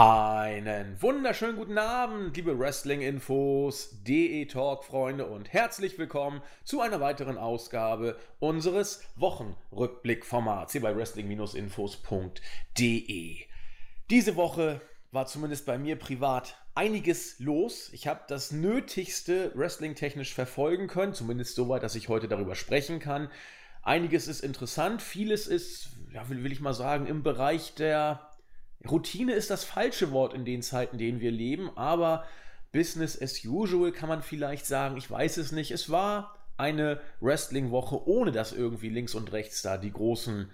Einen wunderschönen guten Abend, liebe Wrestling-Infos, DE-Talk-Freunde und herzlich willkommen zu einer weiteren Ausgabe unseres Wochenrückblick-Formats hier bei Wrestling-Infos.de. Diese Woche war zumindest bei mir privat einiges los. Ich habe das Nötigste wrestling-technisch verfolgen können, zumindest soweit, dass ich heute darüber sprechen kann. Einiges ist interessant, vieles ist, ja, will, will ich mal sagen, im Bereich der Routine ist das falsche Wort in den Zeiten, in denen wir leben, aber Business as usual kann man vielleicht sagen. Ich weiß es nicht. Es war eine Wrestling-Woche, ohne dass irgendwie links und rechts da die großen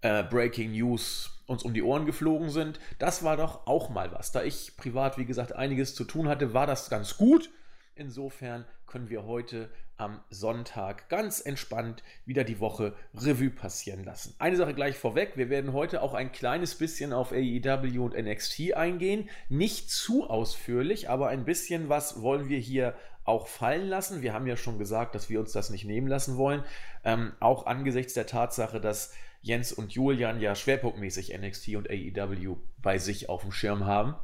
äh, Breaking News uns um die Ohren geflogen sind. Das war doch auch mal was. Da ich privat, wie gesagt, einiges zu tun hatte, war das ganz gut. Insofern können wir heute am Sonntag ganz entspannt wieder die Woche Revue passieren lassen. Eine Sache gleich vorweg, wir werden heute auch ein kleines bisschen auf AEW und NXT eingehen. Nicht zu ausführlich, aber ein bisschen was wollen wir hier auch fallen lassen. Wir haben ja schon gesagt, dass wir uns das nicht nehmen lassen wollen. Ähm, auch angesichts der Tatsache, dass Jens und Julian ja schwerpunktmäßig NXT und AEW bei sich auf dem Schirm haben.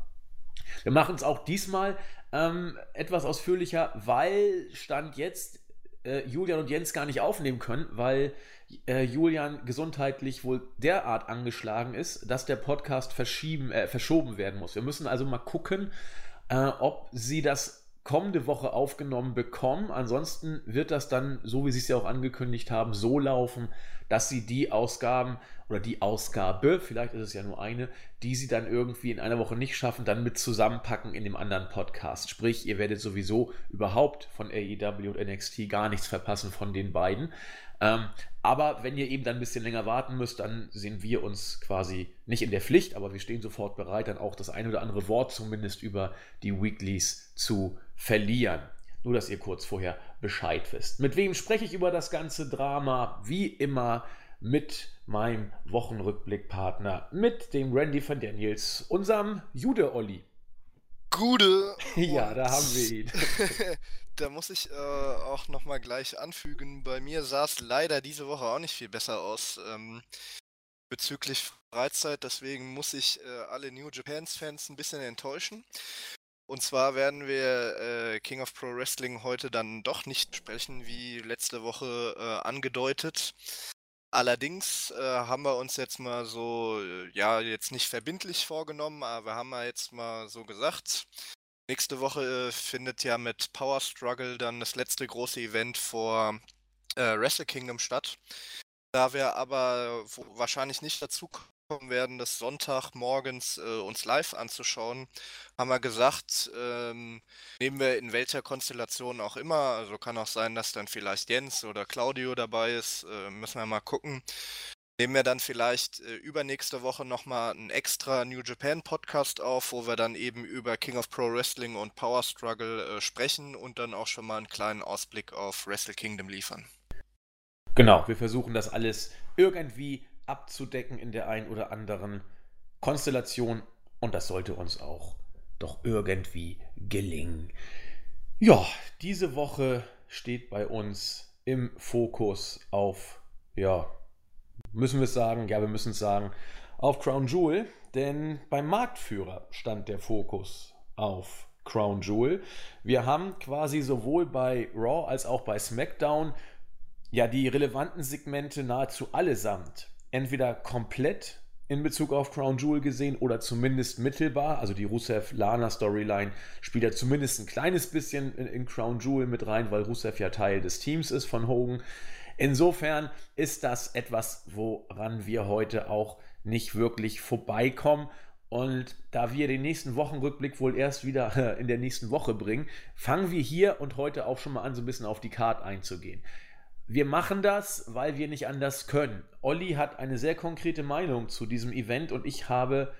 Wir machen es auch diesmal ähm, etwas ausführlicher, weil Stand jetzt äh, Julian und Jens gar nicht aufnehmen können, weil äh, Julian gesundheitlich wohl derart angeschlagen ist, dass der Podcast verschieben, äh, verschoben werden muss. Wir müssen also mal gucken, äh, ob sie das kommende Woche aufgenommen bekommen. Ansonsten wird das dann, so wie sie es ja auch angekündigt haben, so laufen, dass sie die Ausgaben oder die Ausgabe, vielleicht ist es ja nur eine, die sie dann irgendwie in einer Woche nicht schaffen, dann mit zusammenpacken in dem anderen Podcast. Sprich, ihr werdet sowieso überhaupt von AEW und NXT gar nichts verpassen von den beiden. Ähm, aber wenn ihr eben dann ein bisschen länger warten müsst, dann sehen wir uns quasi nicht in der Pflicht, aber wir stehen sofort bereit, dann auch das ein oder andere Wort zumindest über die Weeklies zu verlieren. Nur, dass ihr kurz vorher Bescheid wisst. Mit wem spreche ich über das ganze Drama? Wie immer mit meinem Wochenrückblickpartner, mit dem Randy van Daniels, unserem Jude-Olli. Gude! ja, da haben wir ihn. da muss ich äh, auch nochmal gleich anfügen, bei mir sah es leider diese Woche auch nicht viel besser aus ähm, bezüglich Freizeit, deswegen muss ich äh, alle New Japans-Fans ein bisschen enttäuschen. Und zwar werden wir äh, King of Pro Wrestling heute dann doch nicht sprechen, wie letzte Woche äh, angedeutet. Allerdings äh, haben wir uns jetzt mal so, äh, ja, jetzt nicht verbindlich vorgenommen, aber wir haben ja jetzt mal so gesagt, nächste Woche äh, findet ja mit Power Struggle dann das letzte große Event vor äh, Wrestle Kingdom statt. Da wir aber wahrscheinlich nicht dazu werden, das Sonntagmorgens äh, uns live anzuschauen, haben wir gesagt, ähm, nehmen wir in welcher Konstellation auch immer, also kann auch sein, dass dann vielleicht Jens oder Claudio dabei ist, äh, müssen wir mal gucken. Nehmen wir dann vielleicht äh, übernächste Woche nochmal einen extra New Japan Podcast auf, wo wir dann eben über King of Pro Wrestling und Power Struggle äh, sprechen und dann auch schon mal einen kleinen Ausblick auf Wrestle Kingdom liefern. Genau, wir versuchen das alles irgendwie abzudecken in der ein oder anderen Konstellation und das sollte uns auch doch irgendwie gelingen. Ja, diese Woche steht bei uns im Fokus auf, ja, müssen wir es sagen, ja, wir müssen es sagen, auf Crown Jewel, denn beim Marktführer stand der Fokus auf Crown Jewel. Wir haben quasi sowohl bei Raw als auch bei SmackDown ja die relevanten Segmente nahezu allesamt entweder komplett in Bezug auf Crown Jewel gesehen oder zumindest mittelbar. Also die Rusev-Lana-Storyline spielt ja zumindest ein kleines bisschen in, in, Crown Jewel mit rein, weil Rusev ja Teil des Teams ist von Hogan. Insofern ist das etwas, woran wir heute auch nicht wirklich vorbeikommen. Und da wir den nächsten Wochenrückblick wohl erst wieder in der nächsten Woche bringen, fangen wir hier und heute auch schon mal an, so ein bisschen auf die Card einzugehen. Wir machen das, weil wir nicht anders können. Olli hat eine sehr konkrete Meinung zu diesem Event und ich habe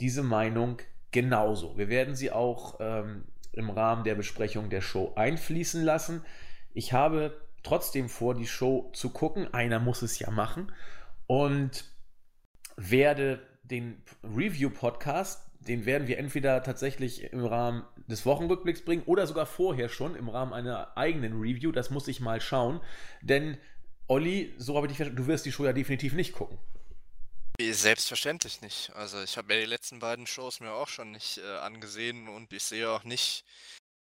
diese Meinung genauso. Wir werden sie auch ähm, im Rahmen der Besprechung der Show einfließen lassen. Ich habe trotzdem vor, die Show zu gucken. Einer muss es ja machen. Und werde den Review-Podcast den werden wir entweder tatsächlich im Rahmen des Wochenrückblicks bringen oder sogar vorher schon im Rahmen einer eigenen Review. Das muss ich mal schauen. Denn Olli, so habe ich dich verstanden, du wirst die Show ja definitiv nicht gucken. Selbstverständlich nicht. Also ich habe mir die letzten beiden Shows mir auch schon nicht äh, angesehen und ich sehe auch nicht,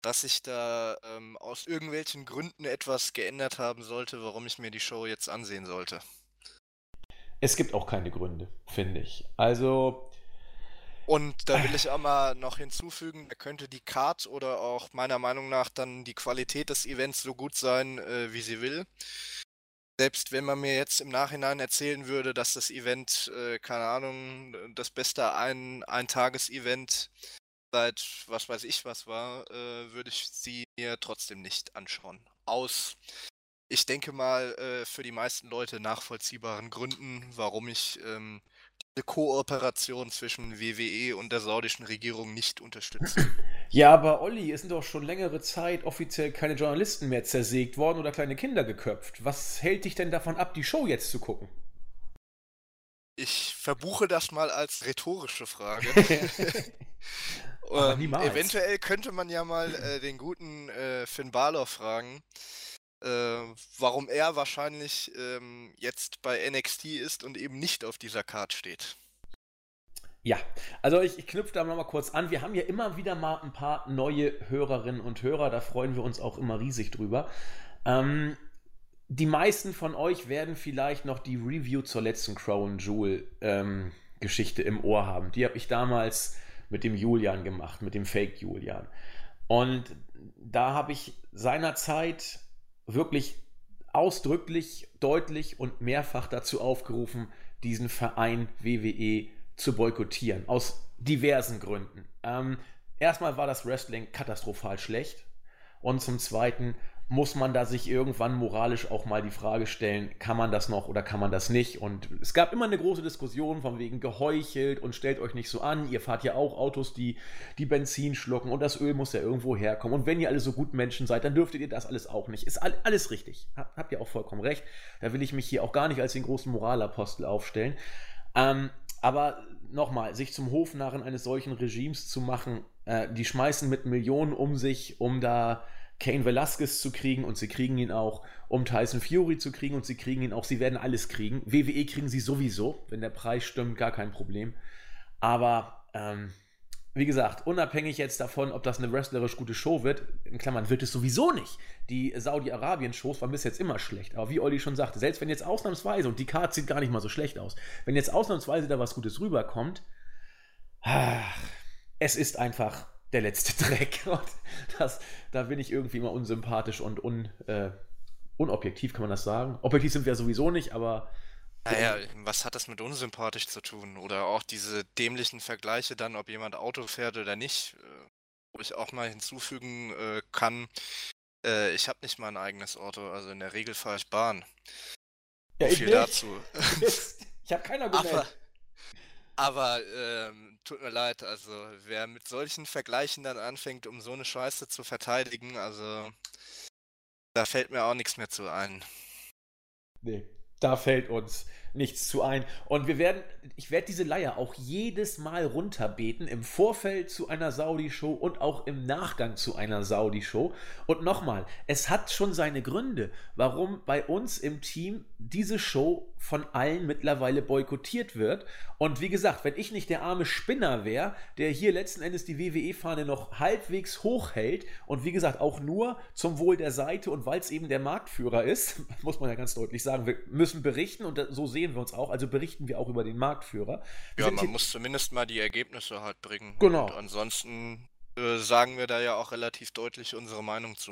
dass sich da ähm, aus irgendwelchen Gründen etwas geändert haben sollte, warum ich mir die Show jetzt ansehen sollte. Es gibt auch keine Gründe, finde ich. Also. Und da will ich auch mal noch hinzufügen, da könnte die Card oder auch meiner Meinung nach dann die Qualität des Events so gut sein, äh, wie sie will. Selbst wenn man mir jetzt im Nachhinein erzählen würde, dass das Event, äh, keine Ahnung, das beste ein, Ein-Tages-Event seit was weiß ich was war, äh, würde ich sie mir trotzdem nicht anschauen. Aus, ich denke mal, äh, für die meisten Leute nachvollziehbaren Gründen, warum ich ähm, diese Kooperation zwischen WWE und der saudischen Regierung nicht unterstütze. Ja, aber Olli, es sind doch schon längere Zeit offiziell keine Journalisten mehr zersägt worden oder kleine Kinder geköpft. Was hält dich denn davon ab, die Show jetzt zu gucken? Ich verbuche das mal als rhetorische Frage. Ähm. Eventuell könnte man ja mal äh, den guten äh, Finn Balor fragen, äh, warum er wahrscheinlich ähm, jetzt bei NXT ist und eben nicht auf dieser Card steht. Ja, also ich, ich knüpfe da mal kurz an. Wir haben ja immer wieder mal ein paar neue Hörerinnen und Hörer, da freuen wir uns auch immer riesig drüber. Ähm, die meisten von euch werden vielleicht noch die Review zur letzten Crown Jewel ähm, Geschichte im Ohr haben. Die habe ich damals mit dem Julian gemacht, mit dem Fake Julian. Und da habe ich seinerzeit wirklich ausdrücklich, deutlich und mehrfach dazu aufgerufen, diesen Verein WWE zu boykottieren. Aus diversen Gründen. Ähm, erstmal war das Wrestling katastrophal schlecht. Und zum Zweiten muss man da sich irgendwann moralisch auch mal die Frage stellen, kann man das noch oder kann man das nicht? Und es gab immer eine große Diskussion von wegen geheuchelt und stellt euch nicht so an, ihr fahrt ja auch Autos, die, die Benzin schlucken und das Öl muss ja irgendwo herkommen. Und wenn ihr alle so gut Menschen seid, dann dürftet ihr das alles auch nicht. Ist alles richtig. Habt ihr auch vollkommen recht. Da will ich mich hier auch gar nicht als den großen Moralapostel aufstellen. Ähm, aber nochmal, sich zum Hofnarren eines solchen Regimes zu machen, äh, die schmeißen mit Millionen um sich, um da Kane Velasquez zu kriegen und sie kriegen ihn auch, um Tyson Fury zu kriegen und sie kriegen ihn auch. Sie werden alles kriegen. WWE kriegen sie sowieso, wenn der Preis stimmt, gar kein Problem. Aber ähm, wie gesagt, unabhängig jetzt davon, ob das eine wrestlerisch gute Show wird, in Klammern wird es sowieso nicht. Die Saudi-Arabien-Shows waren bis jetzt immer schlecht. Aber wie Olli schon sagte, selbst wenn jetzt ausnahmsweise, und die Karte sieht gar nicht mal so schlecht aus, wenn jetzt ausnahmsweise da was Gutes rüberkommt, ach, es ist einfach der letzte Dreck. Und das, da bin ich irgendwie immer unsympathisch und un, äh, unobjektiv, kann man das sagen. Objektiv sind wir sowieso nicht, aber. Naja, was hat das mit unsympathisch zu tun? Oder auch diese dämlichen Vergleiche dann, ob jemand Auto fährt oder nicht, äh, wo ich auch mal hinzufügen äh, kann, äh, ich habe nicht mal ein eigenes Auto, also in der Regel fahre ich Bahn. Ja, ich viel nicht. dazu. ich habe keiner gemerkt. Aber, aber ähm, tut mir leid, also wer mit solchen Vergleichen dann anfängt, um so eine Scheiße zu verteidigen, also da fällt mir auch nichts mehr zu ein. Nee, da fällt uns nichts zu ein. Und wir werden, ich werde diese Leier auch jedes Mal runterbeten im Vorfeld zu einer Saudi-Show und auch im Nachgang zu einer Saudi-Show. Und nochmal, es hat schon seine Gründe, warum bei uns im Team diese Show von allen mittlerweile boykottiert wird. Und wie gesagt, wenn ich nicht der arme Spinner wäre, der hier letzten Endes die WWE-Fahne noch halbwegs hochhält und wie gesagt auch nur zum Wohl der Seite und weil es eben der Marktführer ist, muss man ja ganz deutlich sagen, wir müssen berichten und so sehen wir uns auch, also berichten wir auch über den Marktführer. Wir ja, man muss zumindest mal die Ergebnisse halt bringen. Genau. Und ansonsten äh, sagen wir da ja auch relativ deutlich unsere Meinung zu.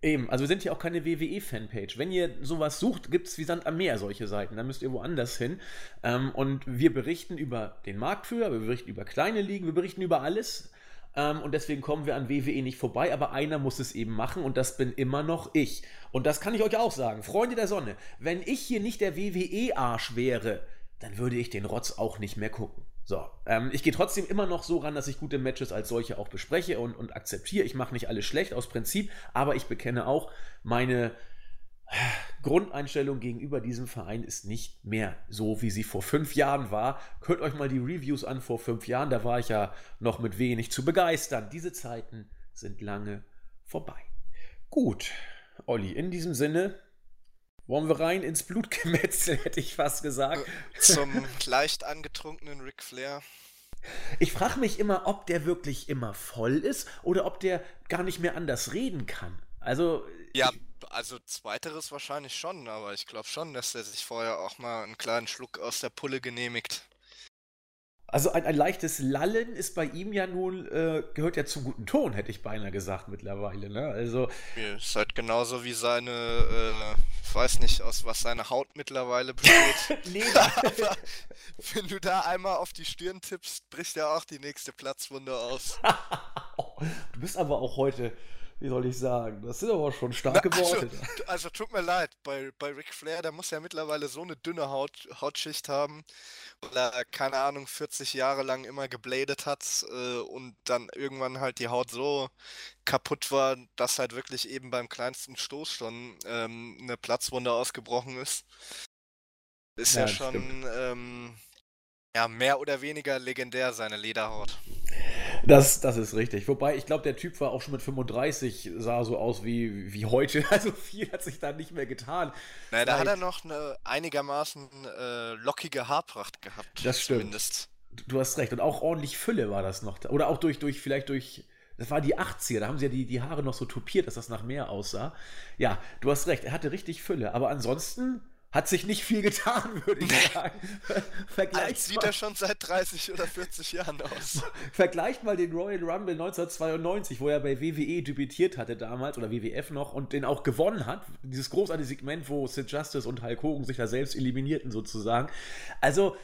Eben, also wir sind ja auch keine WWE-Fanpage. Wenn ihr sowas sucht, gibt es wie Sand am Meer solche Seiten. Dann müsst ihr woanders hin. Ähm, und wir berichten über den Marktführer, wir berichten über kleine Ligen, wir berichten über alles. Ähm, und deswegen kommen wir an WWE nicht vorbei, aber einer muss es eben machen und das bin immer noch ich. Und das kann ich euch auch sagen. Freunde der Sonne, wenn ich hier nicht der WWE-Arsch wäre, dann würde ich den Rotz auch nicht mehr gucken. So, ähm, ich gehe trotzdem immer noch so ran, dass ich gute Matches als solche auch bespreche und, und akzeptiere. Ich mache nicht alles schlecht aus Prinzip, aber ich bekenne auch, meine Grundeinstellung gegenüber diesem Verein ist nicht mehr so, wie sie vor fünf Jahren war. Hört euch mal die Reviews an vor fünf Jahren, da war ich ja noch mit wenig zu begeistern. Diese Zeiten sind lange vorbei. Gut, Olli, in diesem Sinne Wollen wir rein ins Blutgemetzel, hätte ich fast gesagt. Äh, zum leicht angetrunkenen Ric Flair. Ich frage mich immer, ob der wirklich immer voll ist oder ob der gar nicht mehr anders reden kann. Also. Ja, also zweiteres wahrscheinlich schon, aber ich glaube schon, dass er sich vorher auch mal einen kleinen Schluck aus der Pulle genehmigt. Also ein, ein leichtes Lallen ist bei ihm ja nun, äh, gehört ja zum guten Ton, hätte ich beinahe gesagt mittlerweile. Ne? Also, ist halt genauso wie seine, äh, ich weiß nicht, aus was seine Haut mittlerweile besteht. nee, aber wenn du da einmal auf die Stirn tippst, bricht ja auch die nächste Platzwunde aus. du bist aber auch heute wie soll ich sagen, das sind aber schon starke Na, also, Worte. Also tut mir leid, bei, bei Ric Flair, der muss ja mittlerweile so eine dünne Haut, Hautschicht haben, weil er, keine Ahnung, 40 Jahre lang immer gebladet hat äh, und dann irgendwann halt die Haut so kaputt war, dass halt wirklich eben beim kleinsten Stoß schon ähm, eine Platzwunde ausgebrochen ist. Ist ja, ja schon ähm, ja, mehr oder weniger legendär, seine Lederhaut. Das, das ist richtig. Wobei, ich glaube, der Typ war auch schon mit 35, sah so aus wie, wie heute. Also viel hat sich da nicht mehr getan. Naja, da hat er noch eine einigermaßen äh, lockige Haarpracht gehabt. Das stimmt. Zumindest. Du hast recht. Und auch ordentlich Fülle war das noch. Oder auch durch, durch vielleicht durch. Das war die 80er, da haben sie ja die, die Haare noch so tupiert, dass das nach mehr aussah. Ja, du hast recht, er hatte richtig Fülle. Aber ansonsten hat sich nicht viel getan, würde ich sagen. Vergleicht Als sieht er schon seit 30 oder 40 Jahren aus. Vergleicht mal den Royal Rumble 1992, wo er bei WWE debütiert hatte damals, oder WWF noch, und den auch gewonnen hat. Dieses großartige Segment, wo Sid Justice und Hulk Hogan sich da selbst eliminierten, sozusagen. Also,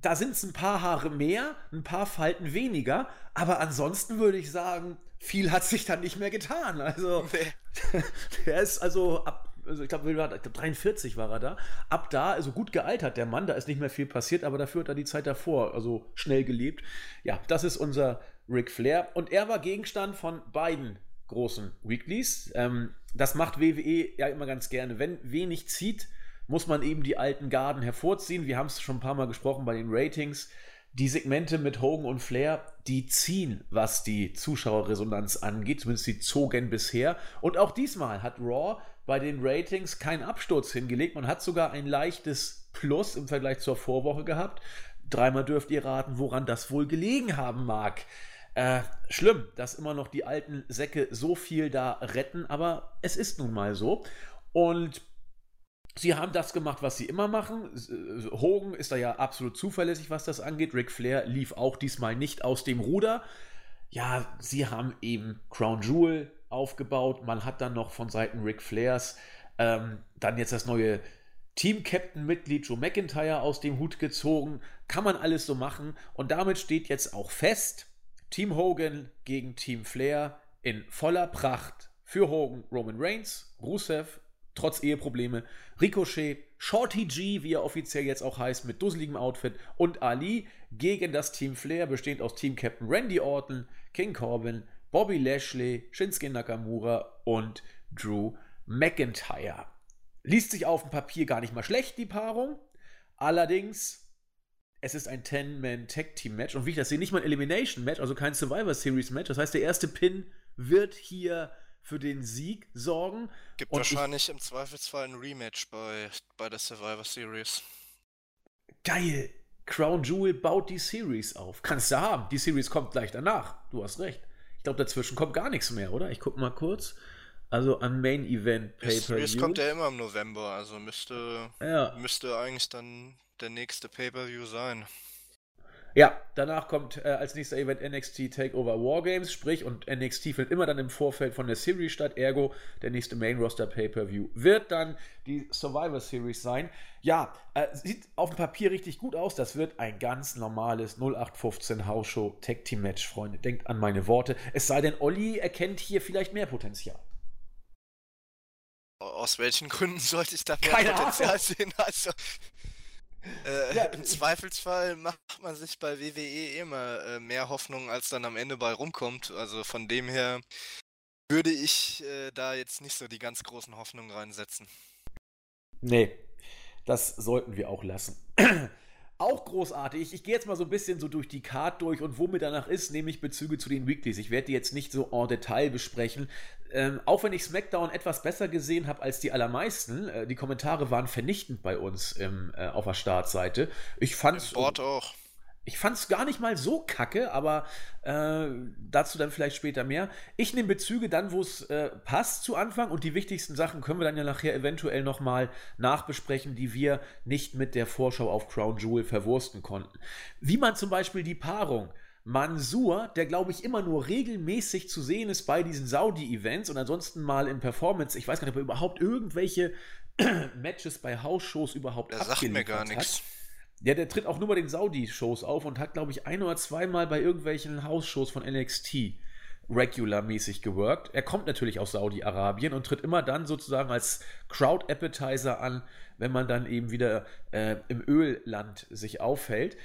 da sind es ein paar Haare mehr, ein paar Falten weniger, aber ansonsten würde ich sagen, viel hat sich dann nicht mehr getan. Also, nee. der ist also ab also ich glaube, 43 war er da. Ab da, also gut gealtert, der Mann, da ist nicht mehr viel passiert, aber dafür hat er die Zeit davor, also schnell gelebt. Ja, das ist unser Ric Flair. Und er war Gegenstand von beiden großen Weeklies. Ähm, das macht WWE ja immer ganz gerne. Wenn wenig zieht, muss man eben die alten Garden hervorziehen. Wir haben es schon ein paar Mal gesprochen bei den Ratings. Die Segmente mit Hogan und Flair, die ziehen, was die Zuschauerresonanz angeht. Zumindest die zogen bisher. Und auch diesmal hat Raw bei den Ratings keinen Absturz hingelegt. Man hat sogar ein leichtes Plus im Vergleich zur Vorwoche gehabt. Dreimal dürft ihr raten, woran das wohl gelegen haben mag. Äh, schlimm, dass immer noch die alten Säcke so viel da retten, aber es ist nun mal so. Und sie haben das gemacht, was sie immer machen. Hogan ist da ja absolut zuverlässig, was das angeht. Ric Flair lief auch diesmal nicht aus dem Ruder. Ja, sie haben eben Crown Jewel aufgebaut. Man hat dann noch von Seiten Ric Flairs ähm, dann jetzt das neue Team-Captain-Mitglied Joe McIntyre aus dem Hut gezogen. Kann man alles so machen. Und damit steht jetzt auch fest, Team Hogan gegen Team Flair in voller Pracht. Für Hogan Roman Reigns, Rusev, trotz Eheprobleme, Ricochet, Shorty G, wie er offiziell jetzt auch heißt, mit dusseligem Outfit und Ali gegen das Team Flair, bestehend aus Team Captain Randy Orton, King Corbin, Bobby Lashley, Shinsuke Nakamura und Drew McIntyre. Liest sich auf dem Papier gar nicht mal schlecht, die Paarung. Allerdings, es ist ein 10-Man-Tag-Team-Match und wie ich das sehe, nicht mal ein Elimination-Match, also kein Survivor Series-Match. Das heißt, der erste Pin wird hier für den Sieg sorgen. Gibt und wahrscheinlich ich, im Zweifelsfall ein Rematch bei, bei der Survivor Series. Geil! Crown Jewel baut die Series auf. Kannst du haben. Die Series kommt gleich danach. Du hast recht. Ich glaube, dazwischen kommt gar nichts mehr, oder? Ich gucke mal kurz. Also an Main Event Pay-Per-View. Es kommt ja immer im November, also müsste, ja. müsste eigentlich dann der nächste Pay-Per-View sein. Ja, danach kommt äh, als nächster Event NXT Takeover Wargames, sprich, und NXT findet immer dann im Vorfeld von der Series statt, ergo der nächste Main Roster Pay-Per-View wird dann die Survivor Series sein. Ja, äh, sieht auf dem Papier richtig gut aus. Das wird ein ganz normales 0815 House-Show Tag Team Match, Freunde. Denkt an meine Worte. Es sei denn, Olli erkennt hier vielleicht mehr Potenzial. Aus welchen Gründen sollte ich da mehr Keine Potenzial Ahnung. sehen? Also, äh, ja, Im Zweifelsfall macht man sich bei WWE immer äh, mehr Hoffnung, als dann am Ende bei rumkommt. Also von dem her würde ich äh, da jetzt nicht so die ganz großen Hoffnungen reinsetzen. Nee, das sollten wir auch lassen. Auch großartig. Ich gehe jetzt mal so ein bisschen so durch die Card durch und wo mir danach ist, nehme ich Bezüge zu den Weeklies. Ich werde die jetzt nicht so en Detail besprechen. ähm, auch wenn ich SmackDown etwas besser gesehen habe als die allermeisten, äh, die Kommentare waren vernichtend bei uns im, äh, auf der Startseite. Ich fand's. Im Board auch. Ich fand es gar nicht mal so kacke, aber äh, dazu dann vielleicht später mehr. Ich nehme Bezüge dann, wo es äh, passt zu Anfang und die wichtigsten Sachen können wir dann ja nachher eventuell nochmal nachbesprechen, die wir nicht mit der Vorschau auf Crown Jewel verwursten konnten. Wie man zum Beispiel die Paarung Mansur, der glaube ich immer nur regelmäßig zu sehen ist bei diesen Saudi-Events und ansonsten mal in Performance, ich weiß gar nicht, ob er überhaupt irgendwelche Matches bei Hausshows überhaupt Der sagt mir gar nichts. Ja, der tritt auch nur bei den Saudi-Shows auf und hat, glaube ich, ein oder zweimal bei irgendwelchen Hausshows von NXT regularmäßig geworkt. Er kommt natürlich aus Saudi-Arabien und tritt immer dann sozusagen als Crowd-Appetizer an, wenn man dann eben wieder äh, im Ölland sich aufhält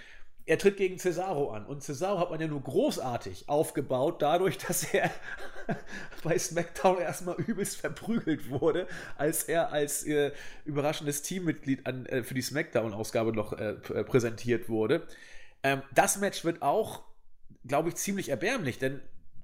er tritt gegen Cesaro an. Und Cesaro hat man ja nur großartig aufgebaut, dadurch, dass er bei SmackDown erstmal übelst verprügelt wurde, als er als äh, überraschendes Teammitglied an, äh, für die SmackDown-Ausgabe noch äh, äh, präsentiert wurde. Ähm, das Match wird auch, glaube ich, ziemlich erbärmlich, denn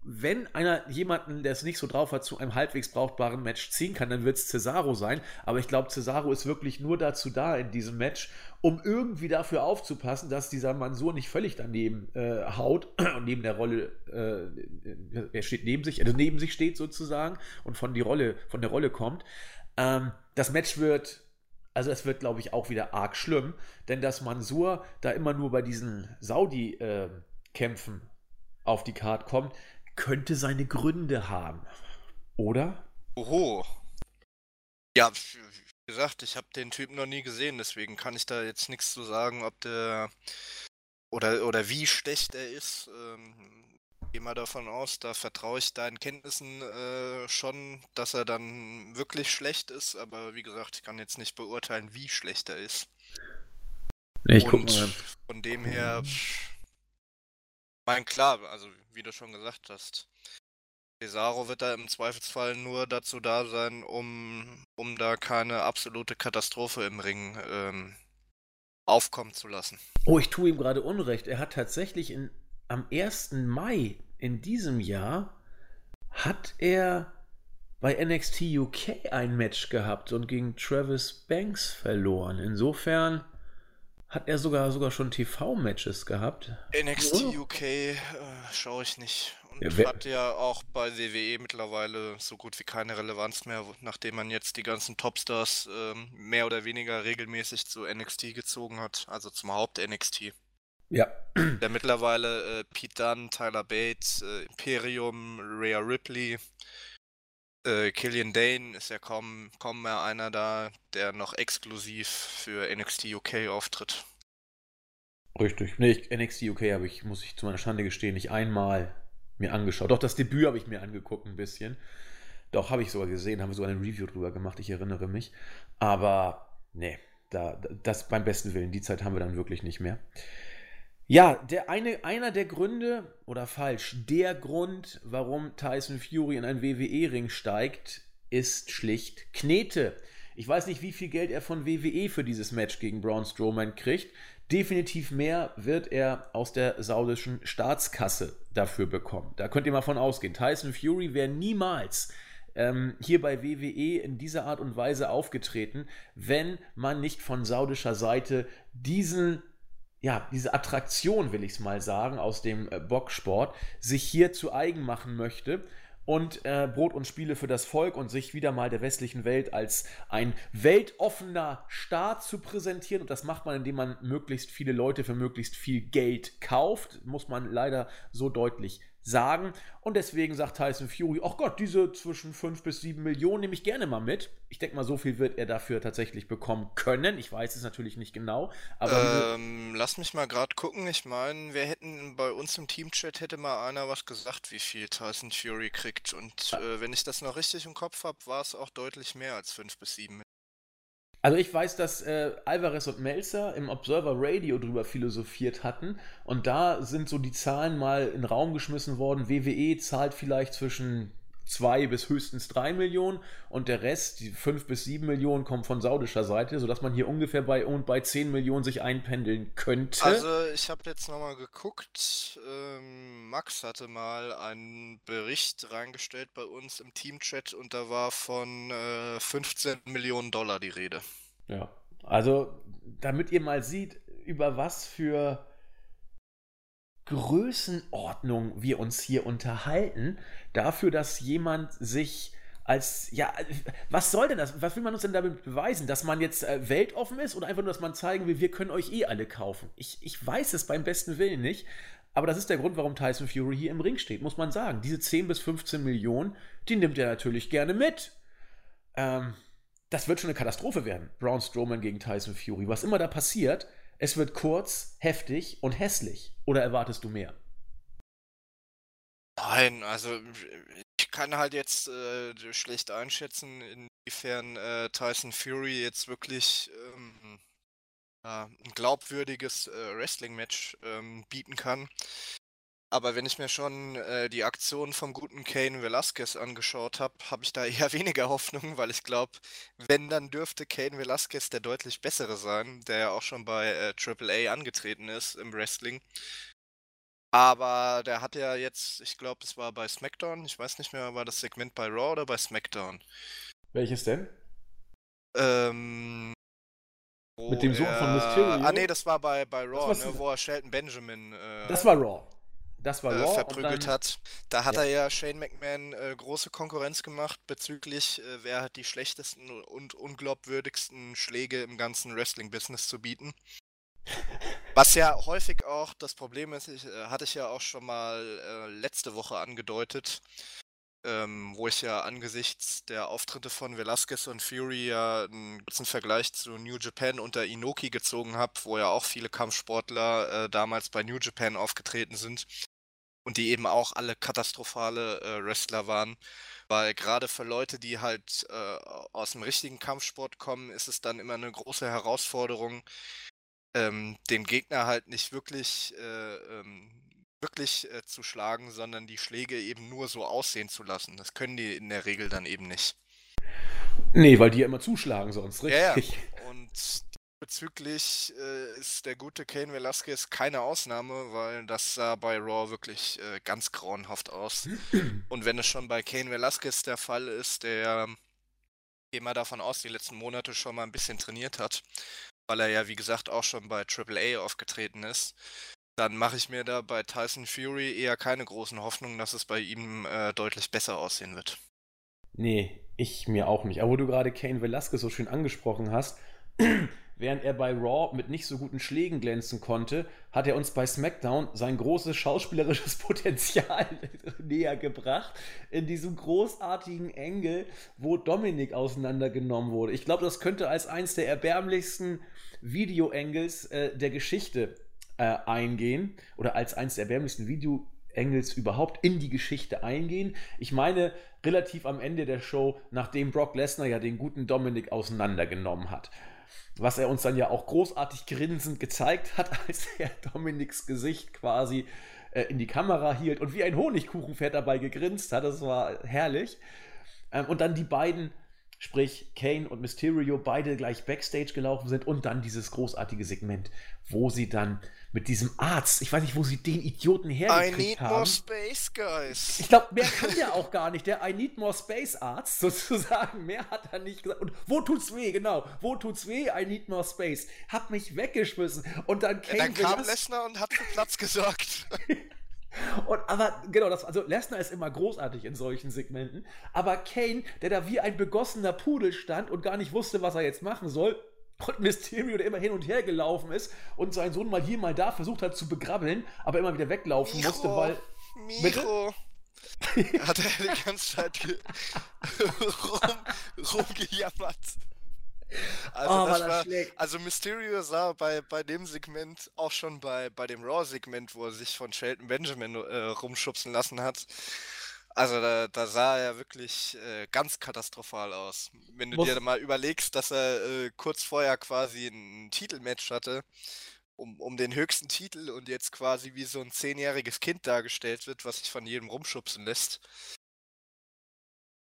wenn einer jemanden, der es nicht so drauf hat, zu einem halbwegs brauchbaren Match ziehen kann, dann wird es Cesaro sein. Aber ich glaube, Cesaro ist wirklich nur dazu da in diesem Match, um irgendwie dafür aufzupassen, dass dieser Mansur nicht völlig daneben äh, haut und neben der Rolle, äh, er steht neben sich, also neben sich steht sozusagen und von, die Rolle, von der Rolle kommt. Ähm, das Match wird also es wird, glaube ich, auch wieder arg schlimm, denn dass Mansur da immer nur bei diesen Saudi-Kämpfen äh, auf die Karte kommt, könnte seine Gründe haben. Oder? Oho. Ja, wie gesagt, ich habe den Typen noch nie gesehen, deswegen kann ich da jetzt nichts zu sagen, ob der oder, oder wie schlecht er ist. Ähm, gehe mal davon aus, da vertraue ich deinen Kenntnissen äh, schon, dass er dann wirklich schlecht ist, aber wie gesagt, ich kann jetzt nicht beurteilen, wie schlecht er ist. Ich Und mal. von dem her, mein klar, also wie du schon gesagt hast. Cesaro wird da im Zweifelsfall nur dazu da sein, um, um da keine absolute Katastrophe im Ring ähm, aufkommen zu lassen. Oh, ich tue ihm gerade Unrecht. Er hat tatsächlich in, am 1. Mai in diesem Jahr hat er bei NXT UK ein Match gehabt und gegen Travis Banks verloren. Insofern hat er sogar, sogar schon TV-Matches gehabt? NXT oh. UK äh, schaue ich nicht. Und ja, hat ja auch bei WWE mittlerweile so gut wie keine Relevanz mehr, nachdem man jetzt die ganzen Topstars ähm, mehr oder weniger regelmäßig zu NXT gezogen hat, also zum Haupt-NXT. Ja. Der mittlerweile äh, Pete Dunne, Tyler Bates, äh, Imperium, Rhea Ripley, äh, Killian Dane ist ja kaum, kaum mehr einer da, der noch exklusiv für NXT UK auftritt. Richtig. Nee, ich, NXT UK habe ich, muss ich zu meiner Schande gestehen, nicht einmal mir angeschaut. Doch das Debüt habe ich mir angeguckt ein bisschen. Doch, habe ich sogar gesehen, haben wir sogar ein Review drüber gemacht, ich erinnere mich. Aber nee, da, das beim besten Willen, die Zeit haben wir dann wirklich nicht mehr. Ja, der eine, einer der Gründe, oder falsch, der Grund, warum Tyson Fury in einen WWE-Ring steigt, ist schlicht Knete. Ich weiß nicht, wie viel Geld er von WWE für dieses Match gegen Braun Strowman kriegt. Definitiv mehr wird er aus der saudischen Staatskasse dafür bekommen. Da könnt ihr mal von ausgehen. Tyson Fury wäre niemals ähm, hier bei WWE in dieser Art und Weise aufgetreten, wenn man nicht von saudischer Seite diesen ja, diese Attraktion, will ich es mal sagen, aus dem äh, Boxsport, sich hier zu eigen machen möchte und äh, Brot und Spiele für das Volk und sich wieder mal der westlichen Welt als ein weltoffener Staat zu präsentieren. Und das macht man, indem man möglichst viele Leute für möglichst viel Geld kauft, muss man leider so deutlich sagen. Und deswegen sagt Tyson Fury, ach Gott, diese zwischen 5 bis 7 Millionen nehme ich gerne mal mit. Ich denke mal, so viel wird er dafür tatsächlich bekommen können. Ich weiß es natürlich nicht genau. Aber ähm, lass mich mal gerade gucken. Ich meine, wir hätten bei uns im Teamchat hätte mal einer was gesagt, wie viel Tyson Fury kriegt. Und äh, wenn ich das noch richtig im Kopf habe, war es auch deutlich mehr als 5 bis 7 Millionen. Also ich weiß, dass äh, Alvarez und Melzer im Observer Radio drüber philosophiert hatten und da sind so die Zahlen mal in den Raum geschmissen worden. WWE zahlt vielleicht zwischen zwei bis höchstens drei Millionen und der Rest, die fünf bis sieben Millionen, kommt von saudischer Seite, sodass man hier ungefähr bei und bei zehn Millionen sich einpendeln könnte. Also ich habe jetzt nochmal geguckt, ähm, Max hatte mal einen Bericht reingestellt bei uns im Teamchat und da war von äh, 15 Millionen Dollar die Rede. Ja, also damit ihr mal seht, über was für Größenordnung wir uns hier unterhalten, dafür, dass jemand sich als, ja, was soll denn das? Was will man uns denn damit beweisen? Dass man jetzt äh, weltoffen ist oder einfach nur, dass man zeigen will, wir können euch eh alle kaufen? Ich, ich weiß es beim besten Willen nicht, aber das ist der Grund, warum Tyson Fury hier im Ring steht, muss man sagen. Diese 10 bis 15 Millionen, die nimmt er natürlich gerne mit. Ähm, das wird schon eine Katastrophe werden. Braun Strowman gegen Tyson Fury. Was immer da passiert, es wird kurz, heftig und hässlich. Oder erwartest du mehr? Nein, also ich kann halt jetzt äh, schlecht einschätzen, inwiefern äh, Tyson Fury jetzt wirklich ähm, äh, ein glaubwürdiges äh, Wrestling-Match ähm, bieten kann. Aber wenn ich mir schon äh, die Aktion vom guten Kane Velasquez angeschaut habe, habe ich da eher weniger Hoffnung, weil ich glaube, wenn, dann dürfte Kane Velasquez der deutlich bessere sein, der ja auch schon bei äh, AAA angetreten ist im Wrestling. Aber der hat ja jetzt, ich glaube, es war bei SmackDown, ich weiß nicht mehr, war das Segment bei Raw oder bei SmackDown? Welches denn? Ähm, Mit dem Sohn von Mysterio? Ah, nee, das war bei, bei Raw, ne, wo er Shelton Benjamin. Äh, das war Raw. Das war äh, Raw. verprügelt dann, hat. Da hat Ja. er ja Shane McMahon äh, große Konkurrenz gemacht bezüglich, äh, wer hat die schlechtesten und unglaubwürdigsten Schläge im ganzen Wrestling-Business zu bieten. Was ja häufig auch das Problem ist, ich, äh, hatte ich ja auch schon mal äh, letzte Woche angedeutet, ähm, wo ich ja angesichts der Auftritte von Velasquez und Fury ja einen kurzen Vergleich zu New Japan unter Inoki gezogen habe, wo ja auch viele Kampfsportler äh, damals bei New Japan aufgetreten sind und die eben auch alle katastrophale äh, Wrestler waren. Weil gerade für Leute, die halt äh, aus dem richtigen Kampfsport kommen, ist es dann immer eine große Herausforderung, ähm, den Gegner halt nicht wirklich, äh, ähm, wirklich äh, zu schlagen, sondern die Schläge eben nur so aussehen zu lassen. Das können die in der Regel dann eben nicht. Nee, weil die ja immer zuschlagen sonst, Ja, richtig. ja. Und bezüglich äh, ist der gute Kane Velasquez keine Ausnahme, weil das sah bei Raw wirklich äh, ganz grauenhaft aus. Und wenn es schon bei Kane Velasquez der Fall ist, der mal davon aus, die letzten Monate schon mal ein bisschen trainiert hat, weil er ja wie gesagt auch schon bei AAA aufgetreten ist, dann mache ich mir da bei Tyson Fury eher keine großen Hoffnungen, dass es bei ihm äh, deutlich besser aussehen wird. Nee, ich mir auch nicht. Aber wo du gerade Kane Velasquez so schön angesprochen hast, während er bei Raw mit nicht so guten Schlägen glänzen konnte, hat er uns bei SmackDown sein großes schauspielerisches Potenzial näher gebracht in diesem großartigen Engel, wo Dominik auseinandergenommen wurde. Ich glaube, das könnte als eins der erbärmlichsten Video-Engels äh, der Geschichte äh, eingehen oder als eins der erbärmlichsten Video Engels überhaupt in die Geschichte eingehen. Ich meine, relativ am Ende der Show, nachdem Brock Lesnar ja den guten Dominik auseinandergenommen hat. Was er uns dann ja auch großartig grinsend gezeigt hat, als er Dominiks Gesicht quasi äh, in die Kamera hielt und wie ein Honigkuchenpferd dabei gegrinst hat. Das war herrlich. Ähm, und dann die beiden, sprich Kane und Mysterio, beide gleich Backstage gelaufen sind und dann dieses großartige Segment, wo sie dann mit diesem Arzt, ich weiß nicht, wo sie den Idioten I hergekriegt need haben. more space, guys. Ich glaube, mehr kann der auch gar nicht. Der I need more space Arzt sozusagen. Mehr hat er nicht gesagt. Und wo tut's weh? Genau. Wo tut's weh? I need more space. Hab mich weggeschmissen. Und dann Ja, Kane dann kam Lesnar und hat für Platz gesorgt. Und aber genau, das, also Lesnar ist immer großartig in solchen Segmenten. Aber Kane, der da wie ein begossener Pudel stand und gar nicht wusste, was er jetzt machen soll. Und Mysterio, der immer hin und her gelaufen ist und seinen Sohn mal hier, mal da versucht hat zu begrabbeln, aber immer wieder weglaufen musste, weil. Miro. Hat er die ganze Zeit rum, rumgejammert. Also, Oh, das war also Mysterio sah bei, bei dem Segment, auch schon bei, bei dem Raw-Segment, wo er sich von Shelton Benjamin äh, rumschubsen lassen hat, also da, da sah er wirklich äh, ganz katastrophal aus. Wenn du Muss- dir mal überlegst, dass er äh, kurz vorher quasi ein Titelmatch hatte, um, um den höchsten Titel und jetzt quasi wie so ein zehnjähriges Kind dargestellt wird, was sich von jedem rumschubsen lässt.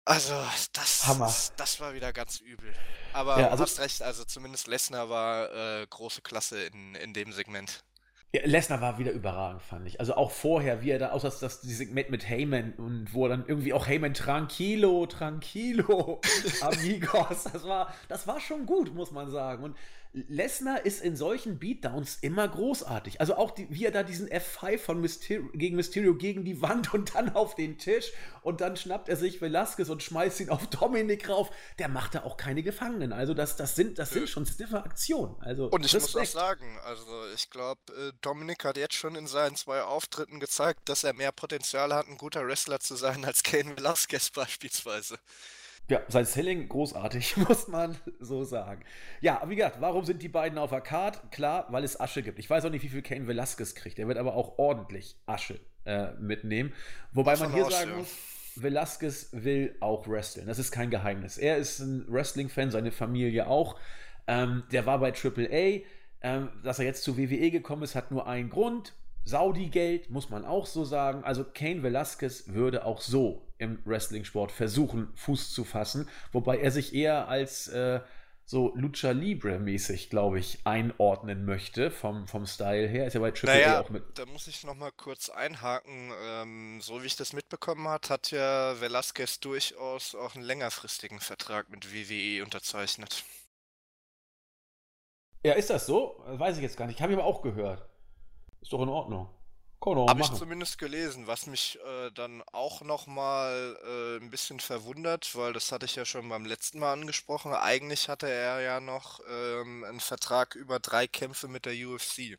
Also, das, Hammer. das, war wieder ganz übel. Aber Ja, du also- hast recht, also zumindest Lesnar war äh, große Klasse in, in dem Segment. Lesnar war wieder überragend, fand ich. Also auch vorher, wie er da, außer dass das dieses Segment mit Heyman und wo er dann irgendwie auch Heyman tranquilo, tranquilo, amigos, das war, das war schon gut, muss man sagen. Und Lesnar ist in solchen Beatdowns immer großartig. Also auch die, wie er da diesen F5 von Mysterio, gegen Mysterio gegen die Wand und dann auf den Tisch und dann schnappt er sich Velasquez und schmeißt ihn auf Dominik rauf. Der macht da auch keine Gefangenen. Also das, das sind, das sind schon stiffe Aktionen. Also Und ich muss auch Respekt. sagen, also ich glaube, äh, Dominik hat jetzt schon in seinen zwei Auftritten gezeigt, dass er mehr Potenzial hat, ein guter Wrestler zu sein als Kane Velasquez beispielsweise. Ja, sein Selling großartig, muss man so sagen. Ja, wie gesagt, warum sind die beiden auf der Card? Klar, weil es Asche gibt. Ich weiß auch nicht, wie viel Kane Velasquez kriegt. Er wird aber auch ordentlich Asche äh, mitnehmen. Wobei man hier sagen muss, Velasquez will auch wresteln. Das ist kein Geheimnis. Er ist ein Wrestling-Fan, seine Familie auch. Ähm, der war bei AAA. Ähm, dass er jetzt zu WWE gekommen ist, hat nur einen Grund. Saudi-Geld, muss man auch so sagen. Also Kane Velasquez würde auch so im Wrestling-Sport versuchen, Fuß zu fassen, wobei er sich eher als äh, so Lucha Libre-mäßig, glaube ich, einordnen möchte, vom, vom Style her. Ist ja bei AAA Naja, auch mit. da muss ich nochmal kurz einhaken. Ähm, so wie ich das mitbekommen hat, hat ja Velasquez durchaus auch einen längerfristigen Vertrag mit WWE unterzeichnet. Ja, ist das so? Weiß ich jetzt gar nicht. Habe ich aber auch gehört. Ist doch in Ordnung. Kann man Habe ich zumindest gelesen, was mich äh, dann auch nochmal äh, ein bisschen verwundert, weil das hatte ich ja schon beim letzten Mal angesprochen. Eigentlich hatte er ja noch ähm, einen Vertrag über drei Kämpfe mit der UFC.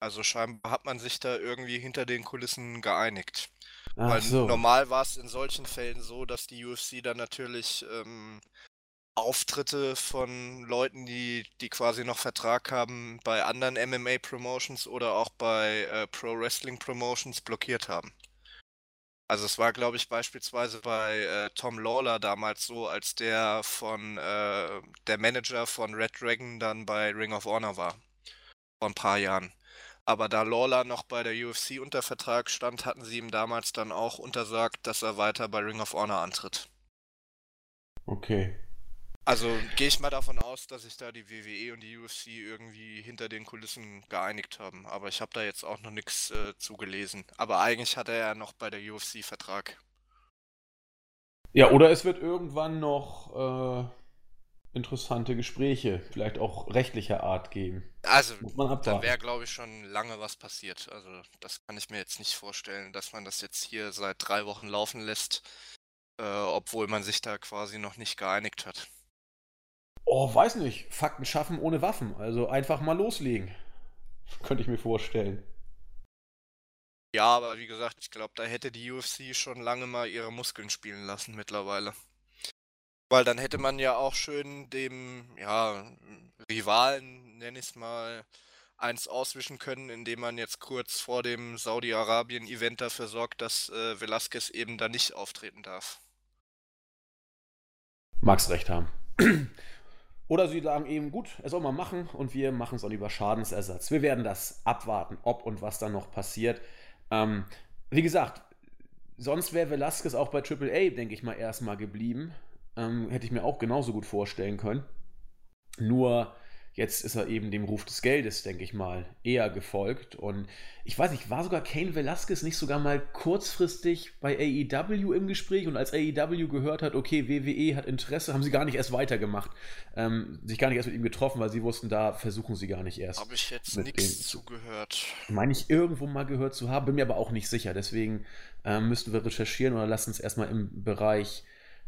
Also scheinbar hat man sich da irgendwie hinter den Kulissen geeinigt. Ach Weil so. normal war es in solchen Fällen so, dass die UFC dann natürlich ähm, Auftritte von Leuten, die, die quasi noch Vertrag haben, bei anderen MMA-Promotions oder auch bei äh, Pro-Wrestling-Promotions blockiert haben. Also es war, glaube ich, beispielsweise bei äh, Tom Lawler damals so, als der von äh, der Manager von Red Dragon dann bei Ring of Honor war. Vor ein paar Jahren. Aber da Lawler noch bei der UFC unter Vertrag stand, hatten sie ihm damals dann auch untersagt, dass er weiter bei Ring of Honor antritt. Okay. Also gehe ich mal davon aus, dass sich da die WWE und die UFC irgendwie hinter den Kulissen geeinigt haben. Aber ich habe da jetzt auch noch nichts äh, zugelesen. Aber eigentlich hat er ja noch bei der UFC Vertrag. Ja, oder es wird irgendwann noch äh, interessante Gespräche, vielleicht auch rechtlicher Art geben. Also da wäre, glaube ich, schon lange was passiert. Also das kann ich mir jetzt nicht vorstellen, dass man das jetzt hier seit drei Wochen laufen lässt, äh, obwohl man sich da quasi noch nicht geeinigt hat. Oh, weiß nicht. Fakten schaffen ohne Waffen. Also einfach mal loslegen. Könnte ich mir vorstellen. Ja, aber wie gesagt, ich glaube, da hätte die UFC schon lange mal ihre Muskeln spielen lassen mittlerweile. Weil dann hätte man ja auch schön dem, ja, Rivalen, nenn ich es mal, eins auswischen können, indem man jetzt kurz vor dem Saudi-Arabien-Event dafür sorgt, dass äh, Velasquez eben da nicht auftreten darf. Mag's recht haben. Oder sie sagen eben, gut, er soll mal machen und wir machen es auch über Schadensersatz. Wir werden das abwarten, ob und was dann noch passiert. Ähm, wie gesagt, sonst wäre Velasquez auch bei AAA, denke ich mal, erstmal geblieben. Ähm, hätte ich mir auch genauso gut vorstellen können. Nur jetzt ist er eben dem Ruf des Geldes, denke ich mal, eher gefolgt. Und ich weiß nicht, war sogar Kane Velasquez nicht sogar mal kurzfristig bei AEW im Gespräch und als AEW gehört hat, okay, WWE hat Interesse, haben sie gar nicht erst weitergemacht, ähm, sich gar nicht erst mit ihm getroffen, weil sie wussten, da versuchen sie gar nicht erst. Habe ich jetzt nichts zugehört. Meine ich irgendwo mal gehört zu haben, bin mir aber auch nicht sicher. Deswegen ähm, müssten wir recherchieren oder lassen es erstmal im Bereich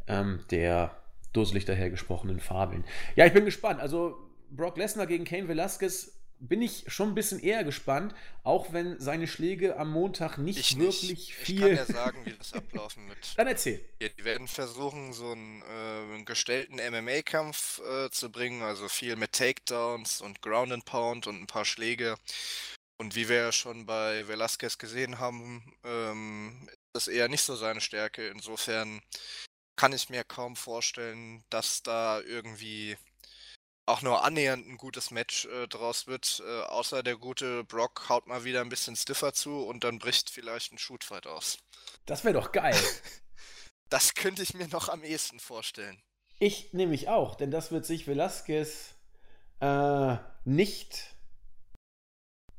ähm, der dusselig dahergesprochenen Fabeln. Ja, ich bin gespannt. Also Brock Lesnar gegen Kane Velasquez bin ich schon ein bisschen eher gespannt, auch wenn seine Schläge am Montag nicht Ich wirklich nicht. Ich viel. kann ja sagen, wie das ablaufen wird. Dann erzähl. Die werden versuchen, so einen, äh, einen gestellten MMA-Kampf äh, zu bringen, also viel mit Takedowns und Ground and Pound und ein paar Schläge. Und wie wir ja schon bei Velasquez gesehen haben, ähm, ist das eher nicht so seine Stärke. Insofern kann ich mir kaum vorstellen, dass da irgendwie auch nur annähernd ein gutes Match äh, draus wird, äh, außer der gute Brock haut mal wieder ein bisschen stiffer zu und dann bricht vielleicht ein Shootfight aus. Das wäre doch geil. Das könnte ich mir noch am ehesten vorstellen. Ich nehme ich auch, denn das wird sich Velasquez äh, nicht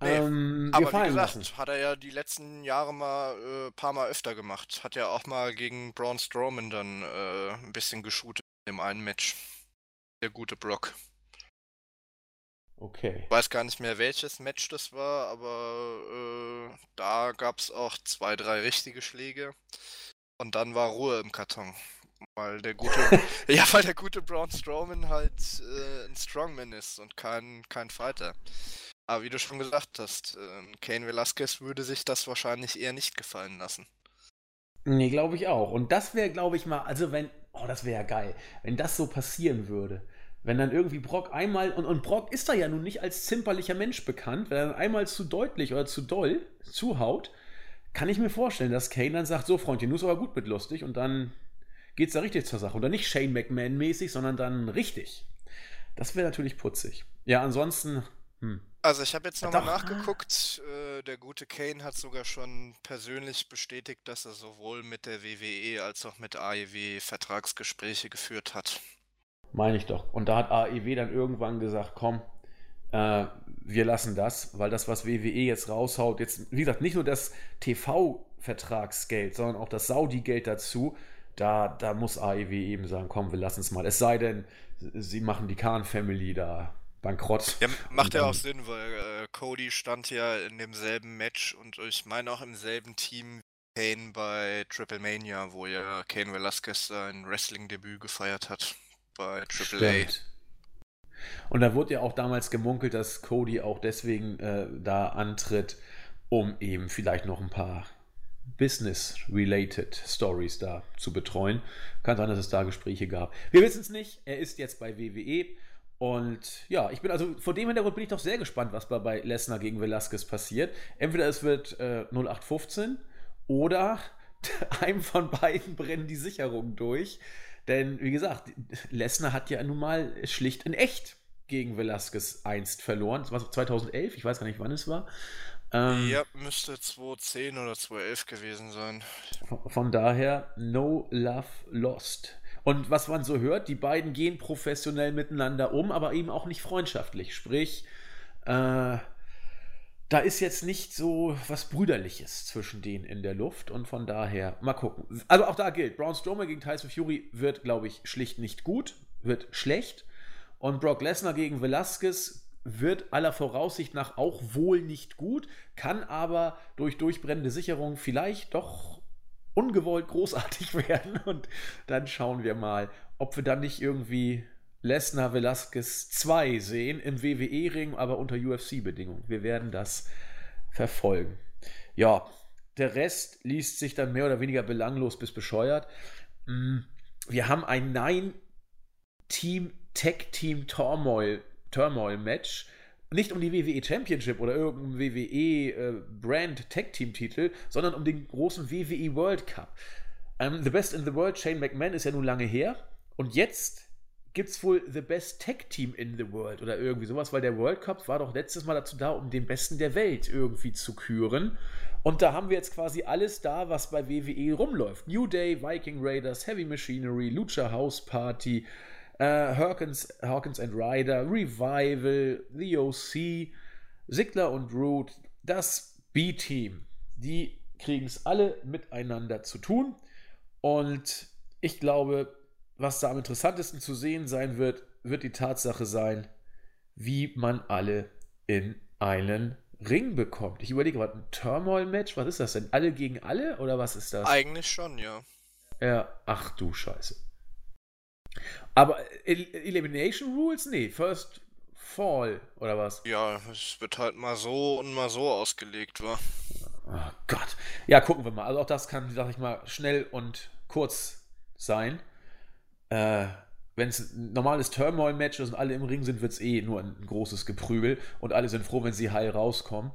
Nee, ähm, Aber wie gesagt, lassen. hat er ja die letzten Jahre mal äh, paar Mal öfter gemacht. Hat ja auch mal gegen Braun Strowman dann äh, ein bisschen geshootet im einen Match. Der gute Brock. Okay. Weiß gar nicht mehr, welches Match das war, aber äh, da gab es auch zwei, drei richtige Schläge. Und dann war Ruhe im Karton. Weil der gute, ja, weil der gute Braun Strowman halt äh, ein Strongman ist und kein, kein Fighter. Aber wie du schon gesagt hast, äh, Kane Velasquez würde sich das wahrscheinlich eher nicht gefallen lassen. Nee, glaube ich auch. Und das wäre, glaube ich mal, also wenn, oh, das wäre ja geil, wenn das so passieren würde. Wenn dann irgendwie Brock einmal, und, und Brock ist da ja nun nicht als zimperlicher Mensch bekannt, wenn er dann einmal zu deutlich oder zu doll zuhaut, kann ich mir vorstellen, dass Kane dann sagt, so Freundchen, du bist aber gut mit lustig und dann geht's da richtig zur Sache. Und dann nicht Shane McMahon-mäßig, sondern dann richtig. Das wäre natürlich putzig. Ja, ansonsten, hm. Also ich habe jetzt nochmal nachgeguckt, äh, der gute Kane hat sogar schon persönlich bestätigt, dass er sowohl mit der WWE als auch mit AEW Vertragsgespräche geführt hat. Meine ich doch. Und da hat AEW dann irgendwann gesagt, komm, äh, wir lassen das, weil das, was WWE jetzt raushaut, jetzt, wie gesagt, nicht nur das TV-Vertragsgeld, sondern auch das Saudi-Geld dazu, da, da muss AEW eben sagen, komm, wir lassen es mal. Es sei denn, sie machen die Khan-Family da bankrott. Ja, macht ja auch Sinn, weil äh, Cody stand ja in demselben Match und ich meine auch im selben Team wie Kane bei Triple Mania, wo ja Kane Velasquez sein Wrestling-Debüt gefeiert hat bei Triple A. Stimmt. Und da wurde ja auch damals gemunkelt, dass Cody auch deswegen äh, da antritt, um eben vielleicht noch ein paar Business-related Stories da zu betreuen. Kann sein, dass es da Gespräche gab. Wir wissen es nicht. Er ist jetzt bei WWE. Und ja, ich bin also vor dem Hintergrund bin ich doch sehr gespannt, was bei Lesnar gegen Velasquez passiert. Entweder es wird äh, 0815 oder einem von beiden brennen die Sicherungen durch. Denn wie gesagt, Lesnar hat ja nun mal schlicht in echt gegen Velasquez einst verloren. Das war 2011, ich weiß gar nicht, wann es war. Ähm, Ja, müsste 2010 oder 2011 gewesen sein. von, von daher, no love lost. Und was man so hört, die beiden gehen professionell miteinander um, aber eben auch nicht freundschaftlich. Sprich, äh, da ist jetzt nicht so was Brüderliches zwischen denen in der Luft und von daher mal gucken. Also auch da gilt, Braun Strowman gegen Tyson Fury wird, glaube ich, schlicht nicht gut, wird schlecht. Und Brock Lesnar gegen Velasquez wird aller Voraussicht nach auch wohl nicht gut, kann aber durch durchbrennende Sicherung vielleicht doch ungewollt großartig werden. Und dann schauen wir mal, ob wir dann nicht irgendwie Lesnar Velasquez 2 sehen im WWE-Ring, aber unter UFC-Bedingungen. Wir werden das verfolgen. Ja, der Rest liest sich dann mehr oder weniger belanglos bis bescheuert. Mm, Wir haben ein Nine-Team Tag-Team Turmoil, Turmoil-Match. Nicht um die WWE Championship oder irgendeinen WWE äh, Brand Tag Team Titel, sondern um den großen WWE World Cup. Ähm, the Best in the World, Shane McMahon, ist ja nun lange her. Und jetzt gibt es wohl The Best Tag Team in the World oder irgendwie sowas, weil der World Cup war doch letztes Mal dazu da, um den Besten der Welt irgendwie zu küren. Und da haben wir jetzt quasi alles da, was bei WWE rumläuft. New Day, Viking Raiders, Heavy Machinery, Lucha House Party, äh, Hawkins, Hawkins and Ryder, Revival, The OC, Ziggler und Root, das B-Team. Die kriegen es alle miteinander zu tun. Und ich glaube, was da am interessantesten zu sehen sein wird, wird die Tatsache sein, wie man alle in einen Ring bekommt. Ich überlege gerade, ein Turmoil-Match, was ist das denn? Alle gegen alle oder was ist das? Eigentlich schon, ja. Ja, ach du Scheiße. Aber El Elimination Rules? Nee, First Fall oder was? Ja, es wird halt mal so und mal so ausgelegt, wa? Oh Gott. Ja, gucken wir mal. Also auch das kann, sag ich mal, schnell und kurz sein. Äh, Wenn es ein normales Turmoil-Match ist und alle im Ring sind, wird es eh nur ein großes Geprügel und alle sind froh, wenn sie heil rauskommen.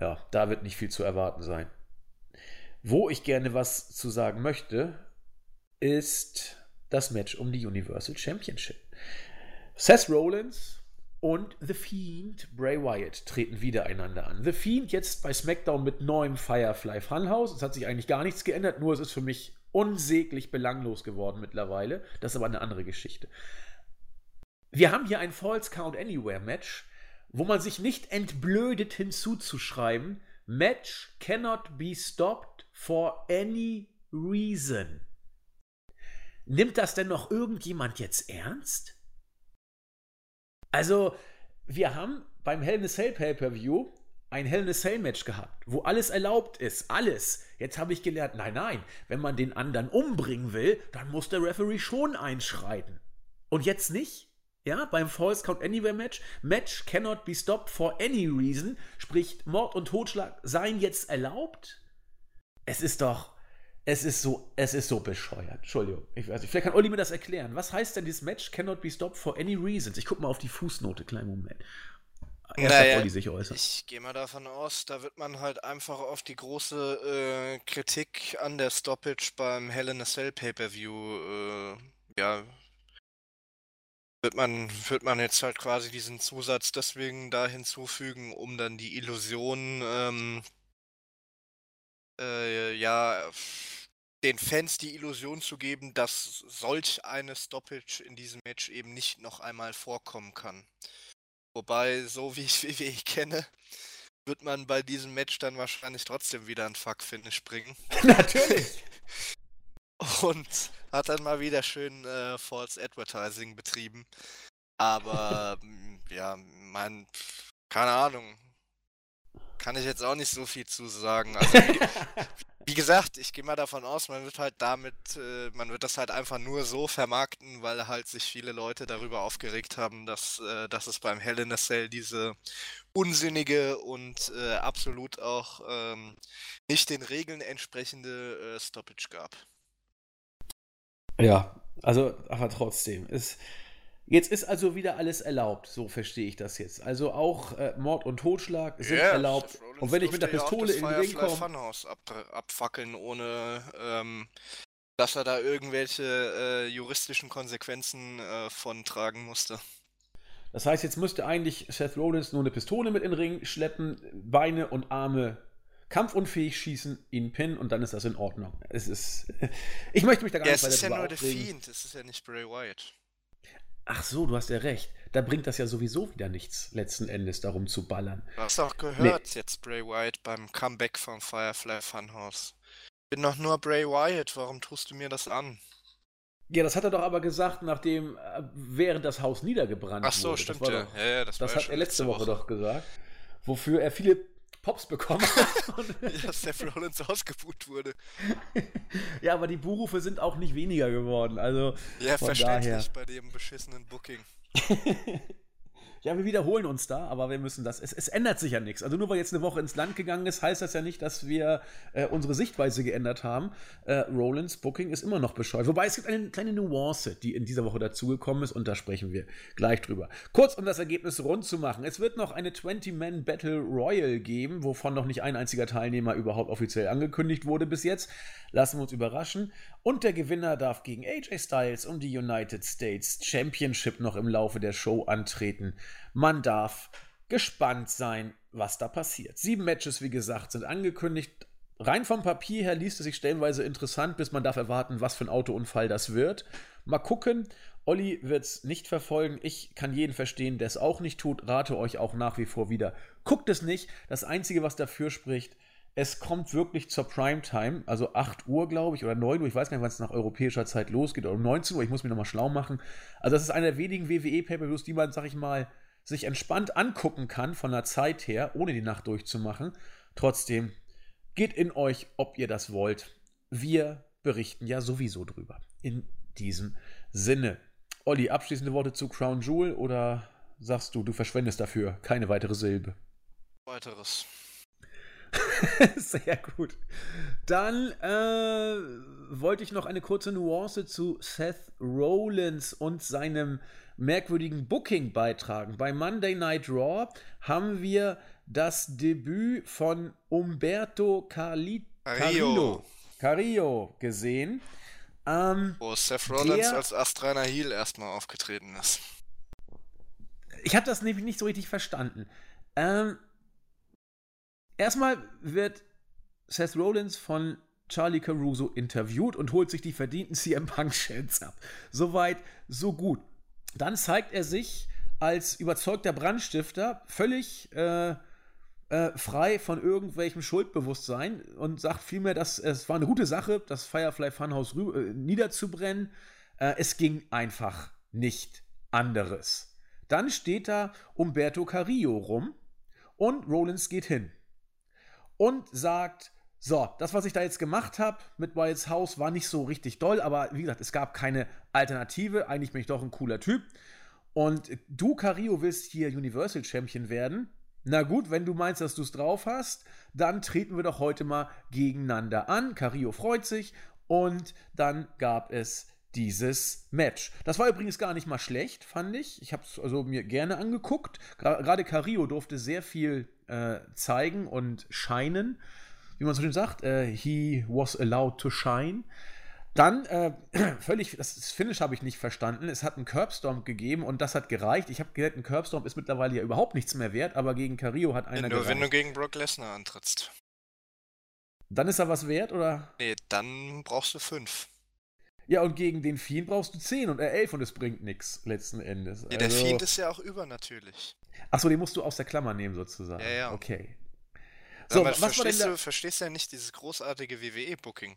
Ja, da wird nicht viel zu erwarten sein. Wo ich gerne was zu sagen möchte, ist das Match um die Universal Championship. Seth Rollins und The Fiend Bray Wyatt treten wieder einander an. The Fiend jetzt bei SmackDown mit neuem Firefly Funhouse. Es hat sich eigentlich gar nichts geändert, nur es ist für mich unsäglich belanglos geworden mittlerweile. Das ist aber eine andere Geschichte. Wir haben hier ein False Count Anywhere Match, wo man sich nicht entblödet hinzuzuschreiben, Match cannot be stopped for any reason. Nimmt das denn noch irgendjemand jetzt ernst? Also, wir haben beim Hell in a Cell Pay-Per-View ein Hell in a Cell Match gehabt, wo alles erlaubt ist, alles. Jetzt habe ich gelernt, nein, nein, wenn man den anderen umbringen will, dann muss der Referee schon einschreiten. Und jetzt nicht? Ja, beim False Count Anywhere Match, Match cannot be stopped for any reason, sprich Mord und Totschlag seien jetzt erlaubt? Es ist doch, es ist so, es ist so bescheuert. Entschuldigung. Ich weiß nicht. Vielleicht kann Olli mir das erklären. Was heißt denn dieses Match cannot be stopped for any reasons? Ich gucke mal auf die Fußnote, kleinen Moment. Erst naja, Olli sich äußert. Ich gehe mal davon aus, da wird man halt einfach auf die große äh, Kritik an der Stoppage beim Hell in a Cell Pay-Per-View, äh, ja, wird man, wird man jetzt halt quasi diesen Zusatz deswegen da hinzufügen, um dann die Illusion, ähm, äh, ja, den Fans die Illusion zu geben, dass solch eine Stoppage in diesem Match eben nicht noch einmal vorkommen kann. Wobei, so wie ich WWE kenne, wird man bei diesem Match dann wahrscheinlich trotzdem wieder ein Fuck-Finish bringen. Natürlich! Und hat dann mal wieder schön äh, False Advertising betrieben. Aber ja, mein, keine Ahnung, kann ich jetzt auch nicht so viel zu sagen. Also, wie, gesagt, ich gehe mal davon aus, man wird halt damit, äh, man wird das halt einfach nur so vermarkten, weil halt sich viele Leute darüber aufgeregt haben, dass, äh, dass es beim Hell in a Cell diese unsinnige und äh, absolut auch ähm, nicht den Regeln entsprechende äh, Stoppage gab. Ja, also, aber trotzdem, ist Jetzt ist also wieder alles erlaubt, so verstehe ich das jetzt. Also auch äh, Mord und Totschlag sind yeah, erlaubt. Und wenn ich mit der Pistole in den Ring komme. Funhouse ab, abfackeln, ohne ähm, dass er da irgendwelche äh, juristischen Konsequenzen äh, von tragen musste. Das heißt, jetzt müsste eigentlich Seth Rollins nur eine Pistole mit in den Ring schleppen, Beine und Arme kampfunfähig schießen, ihn pinnen und dann ist das in Ordnung. Es ist. Ich möchte mich da gar ja, nicht weiter Es ist ja nur der Fiend, es ist ja nicht Bray Wyatt. Ach so, du hast ja recht. Da bringt das ja sowieso wieder nichts, letzten Endes darum zu ballern. Du hast auch gehört nee. jetzt Bray Wyatt beim Comeback vom Firefly Funhouse. Ich bin doch nur Bray Wyatt, warum tust du mir das an? Ja, das hat er doch aber gesagt, nachdem, äh, während das Haus niedergebrannt wurde. Ach so, wurde. stimmt ja. Doch, ja, ja. Das, das hat er letzte Woche, Woche doch gesagt. Wofür er viele Pops bekommen hat. ja, Seth Rollins ausgebucht wurde. ja, aber die Buhrufe sind auch nicht weniger geworden. Also ja, verständlich daher. bei dem beschissenen Booking. Ja, wir wiederholen uns da, aber wir müssen das. Es, es, ändert sich ja nichts. Also nur weil jetzt eine Woche ins Land gegangen ist, heißt das ja nicht, dass wir äh, unsere Sichtweise geändert haben. Äh, Rollins Booking ist immer noch bescheuert. Wobei es gibt eine kleine Nuance, die in dieser Woche dazugekommen ist und da sprechen wir gleich drüber. Kurz, um das Ergebnis rund zu machen. Es wird noch eine 20-Man Battle Royal geben, wovon noch nicht ein einziger Teilnehmer überhaupt offiziell angekündigt wurde bis jetzt. Lassen wir uns überraschen. Und der Gewinner darf gegen AJ Styles um die United States Championship noch im Laufe der Show antreten. Man darf gespannt sein, was da passiert. Sieben Matches, wie gesagt, sind angekündigt. Rein vom Papier her liest es sich stellenweise interessant, bis man darf erwarten, was für ein Autounfall das wird. Mal gucken. Olli wird es nicht verfolgen. Ich kann jeden verstehen, der es auch nicht tut. Rate euch auch nach wie vor wieder. Guckt es nicht. Das Einzige, was dafür spricht, es kommt wirklich zur Primetime, also 8 Uhr, glaube ich, oder 9 Uhr, ich weiß gar nicht, wann es nach europäischer Zeit losgeht, oder um 19 Uhr, ich muss mich nochmal schlau machen. Also das ist einer der wenigen WWE-Pay-Per-Views, die man, sag ich mal, sich entspannt angucken kann von der Zeit her, ohne die Nacht durchzumachen. Trotzdem, geht in euch, ob ihr das wollt. Wir berichten ja sowieso drüber. In diesem Sinne. Olli, abschließende Worte zu Crown Jewel oder sagst du, du verschwendest dafür keine weitere Silbe? Weiteres. Sehr gut. Dann äh, wollte ich noch eine kurze Nuance zu Seth Rollins und seinem merkwürdigen Booking beitragen. Bei Monday Night Raw haben wir das Debüt von Umberto Carli Carrillo. Carrillo gesehen. Ähm, Wo Seth Rollins als Astrainer Heel erstmal aufgetreten ist. Ich habe das nämlich nicht so richtig verstanden. Ähm, Erstmal wird Seth Rollins von Charlie Caruso interviewt und holt sich die verdienten CM Punk-Chants ab. Soweit, so gut. Dann zeigt er sich als überzeugter Brandstifter völlig äh, äh, frei von irgendwelchem Schuldbewusstsein und sagt vielmehr, dass es war eine gute Sache, das Firefly Funhouse äh, niederzubrennen. Äh, es ging einfach nicht anderes. Dann steht da Umberto Carrillo rum und Rollins geht hin und sagt, so, das, was ich da jetzt gemacht habe mit Wilds House, war nicht so richtig doll, aber wie gesagt, es gab keine Alternative. Eigentlich bin ich doch ein cooler Typ. Und du, Cario, willst hier Universal Champion werden. Na gut, wenn du meinst, dass du es drauf hast, dann treten wir doch heute mal gegeneinander an. Cario freut sich und dann gab es dieses Match. Das war übrigens gar nicht mal schlecht, fand ich. Ich habe es also mir gerne angeguckt. Gerade Cario durfte sehr viel äh, zeigen und scheinen. Wie man so schön sagt, äh, he was allowed to shine. Dann, äh, völlig, das Finish habe ich nicht verstanden. Es hat einen Curbstorm gegeben und das hat gereicht. Ich habe gehört, ein Curbstorm ist mittlerweile ja überhaupt nichts mehr wert, aber gegen Cario hat einer ja, Nur gereicht. wenn du gegen Brock Lesnar antrittst. Dann ist er was wert, oder? Nee, dann brauchst du fünf. Ja, und gegen den Fiend brauchst du 10 und er 11 und es bringt nichts, letzten Endes. Ja, der also... Fiend ist ja auch übernatürlich. Achso, den musst du aus der Klammer nehmen, sozusagen. Ja, ja. Okay. So, was verstehst, du, verstehst ja nicht dieses großartige WWE-Booking.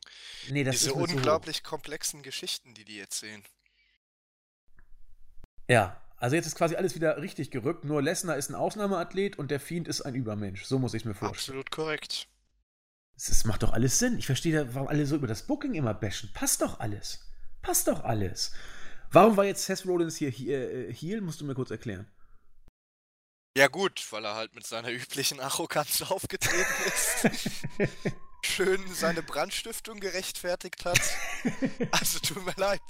Nee, das Diese ist unglaublich so komplexen Geschichten, die die erzählen. Ja, also jetzt ist quasi alles wieder richtig gerückt. Nur Lesnar ist ein Ausnahmeathlet und der Fiend ist ein Übermensch. So muss ich mir vorstellen. Absolut korrekt. Das macht doch alles Sinn. Ich verstehe, warum alle so über das Booking immer bashen. Passt doch alles. Passt doch alles. Warum war jetzt Seth Rollins hier, hier äh, Heel? Musst du mir kurz erklären. Ja gut, weil er halt mit seiner üblichen Arroganz aufgetreten ist. Schön seine Brandstiftung gerechtfertigt hat. Also tut mir leid.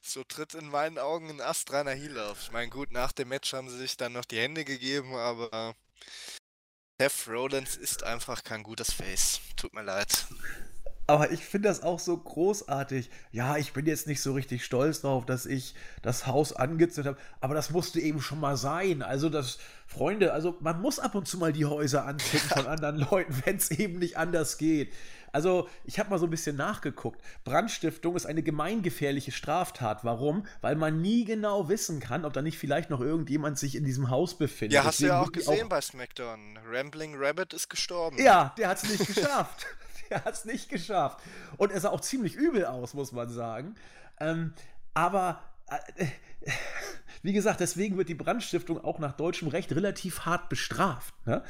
So tritt in meinen Augen ein astreiner Heel auf. Ich meine, gut, nach dem Match haben sie sich dann noch die Hände gegeben, aber Seth Rollins ist einfach kein gutes Face. Tut mir leid. Aber ich finde das auch so großartig. Ja, ich bin jetzt nicht so richtig stolz drauf, dass ich das Haus angezündet habe, aber das musste eben schon mal sein. Also das, Freunde, also man muss ab und zu mal die Häuser anzünden von anderen Leuten, wenn es eben nicht anders geht. Also, ich habe mal so ein bisschen nachgeguckt. Brandstiftung ist eine gemeingefährliche Straftat. Warum? Weil man nie genau wissen kann, ob da nicht vielleicht noch irgendjemand sich in diesem Haus befindet. Ja, hast Deswegen du ja auch gesehen auch bei SmackDown. Rambling Rabbit ist gestorben. Ja, der hat es nicht geschafft. der hat es nicht geschafft. Und er sah auch ziemlich übel aus, muss man sagen. Ähm, aber. Äh, wie gesagt, deswegen wird die Brandstiftung auch nach deutschem Recht relativ hart bestraft. Ne?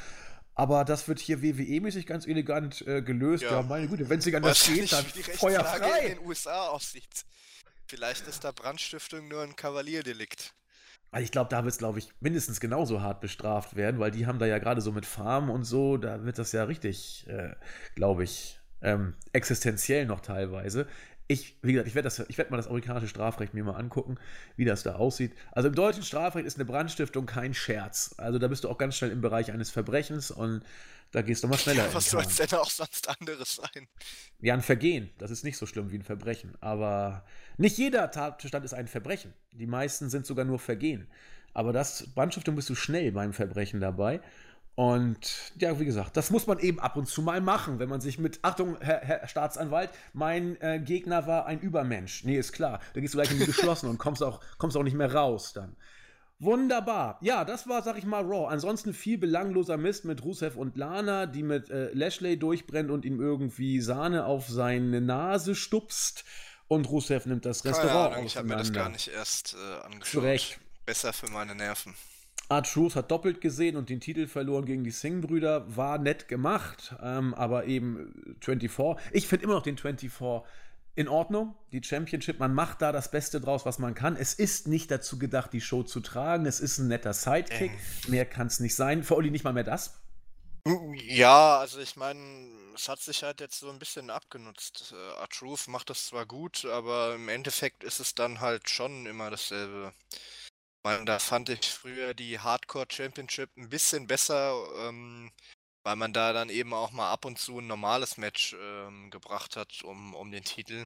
Aber das wird hier WWE-mäßig ganz elegant äh, gelöst. Ja. ja. meine Güte, wenn es sich anders geht, nicht, dann wie die Feuer frei. in den USA aussieht. Vielleicht ist da Brandstiftung nur ein Kavalierdelikt. Also ich glaube, da wird es, glaube ich, mindestens genauso hart bestraft werden, weil die haben da ja gerade so mit Farmen und so, da wird das ja richtig, äh, glaube ich, ähm, existenziell noch teilweise ich, wie gesagt, ich werde werd mal das amerikanische Strafrecht mir mal angucken, wie das da aussieht. Also im deutschen Strafrecht ist eine Brandstiftung kein Scherz. Also da bist du auch ganz schnell im Bereich eines Verbrechens und da gehst du mal schneller. Ja, was soll es denn auch sonst anderes sein? Ja, ein Vergehen. Das ist nicht so schlimm wie ein Verbrechen. Aber nicht jeder Tatbestand ist ein Verbrechen. Die meisten sind sogar nur Vergehen. Aber das Brandstiftung bist du schnell beim Verbrechen dabei. Und ja, wie gesagt, das muss man eben ab und zu mal machen, wenn man sich mit, Achtung, Herr, Herr Staatsanwalt, mein äh, Gegner war ein Übermensch. Nee, ist klar. Da gehst du gleich in die geschlossen und kommst auch, kommst auch nicht mehr raus dann. Wunderbar. Ja, das war, sag ich mal, Raw. Ansonsten viel belangloser Mist mit Rusev und Lana, die mit äh, Lashley durchbrennt und ihm irgendwie Sahne auf seine Nase stupst. Und Rusev nimmt das Restaurant Keine Ahnung, Ich habe mir das gar nicht erst äh, angeschaut. Zurecht. Besser für meine Nerven. R-Truth hat doppelt gesehen und den Titel verloren gegen die Singh-Brüder. War nett gemacht, ähm, aber eben 24. Ich finde immer noch den 24 in Ordnung. Die Championship, man macht da das Beste draus, was man kann. Es ist nicht dazu gedacht, die Show zu tragen. Es ist ein netter Sidekick. Äh. Mehr kann es nicht sein. Für Olli nicht mal mehr das. Ja, also ich meine, es hat sich halt jetzt so ein bisschen abgenutzt. Äh, R-Truth macht das zwar gut, aber im Endeffekt ist es dann halt schon immer dasselbe meine, da fand ich früher die Hardcore Championship ein bisschen besser, ähm, weil man da dann eben auch mal ab und zu ein normales Match ähm, gebracht hat um, um den Titel.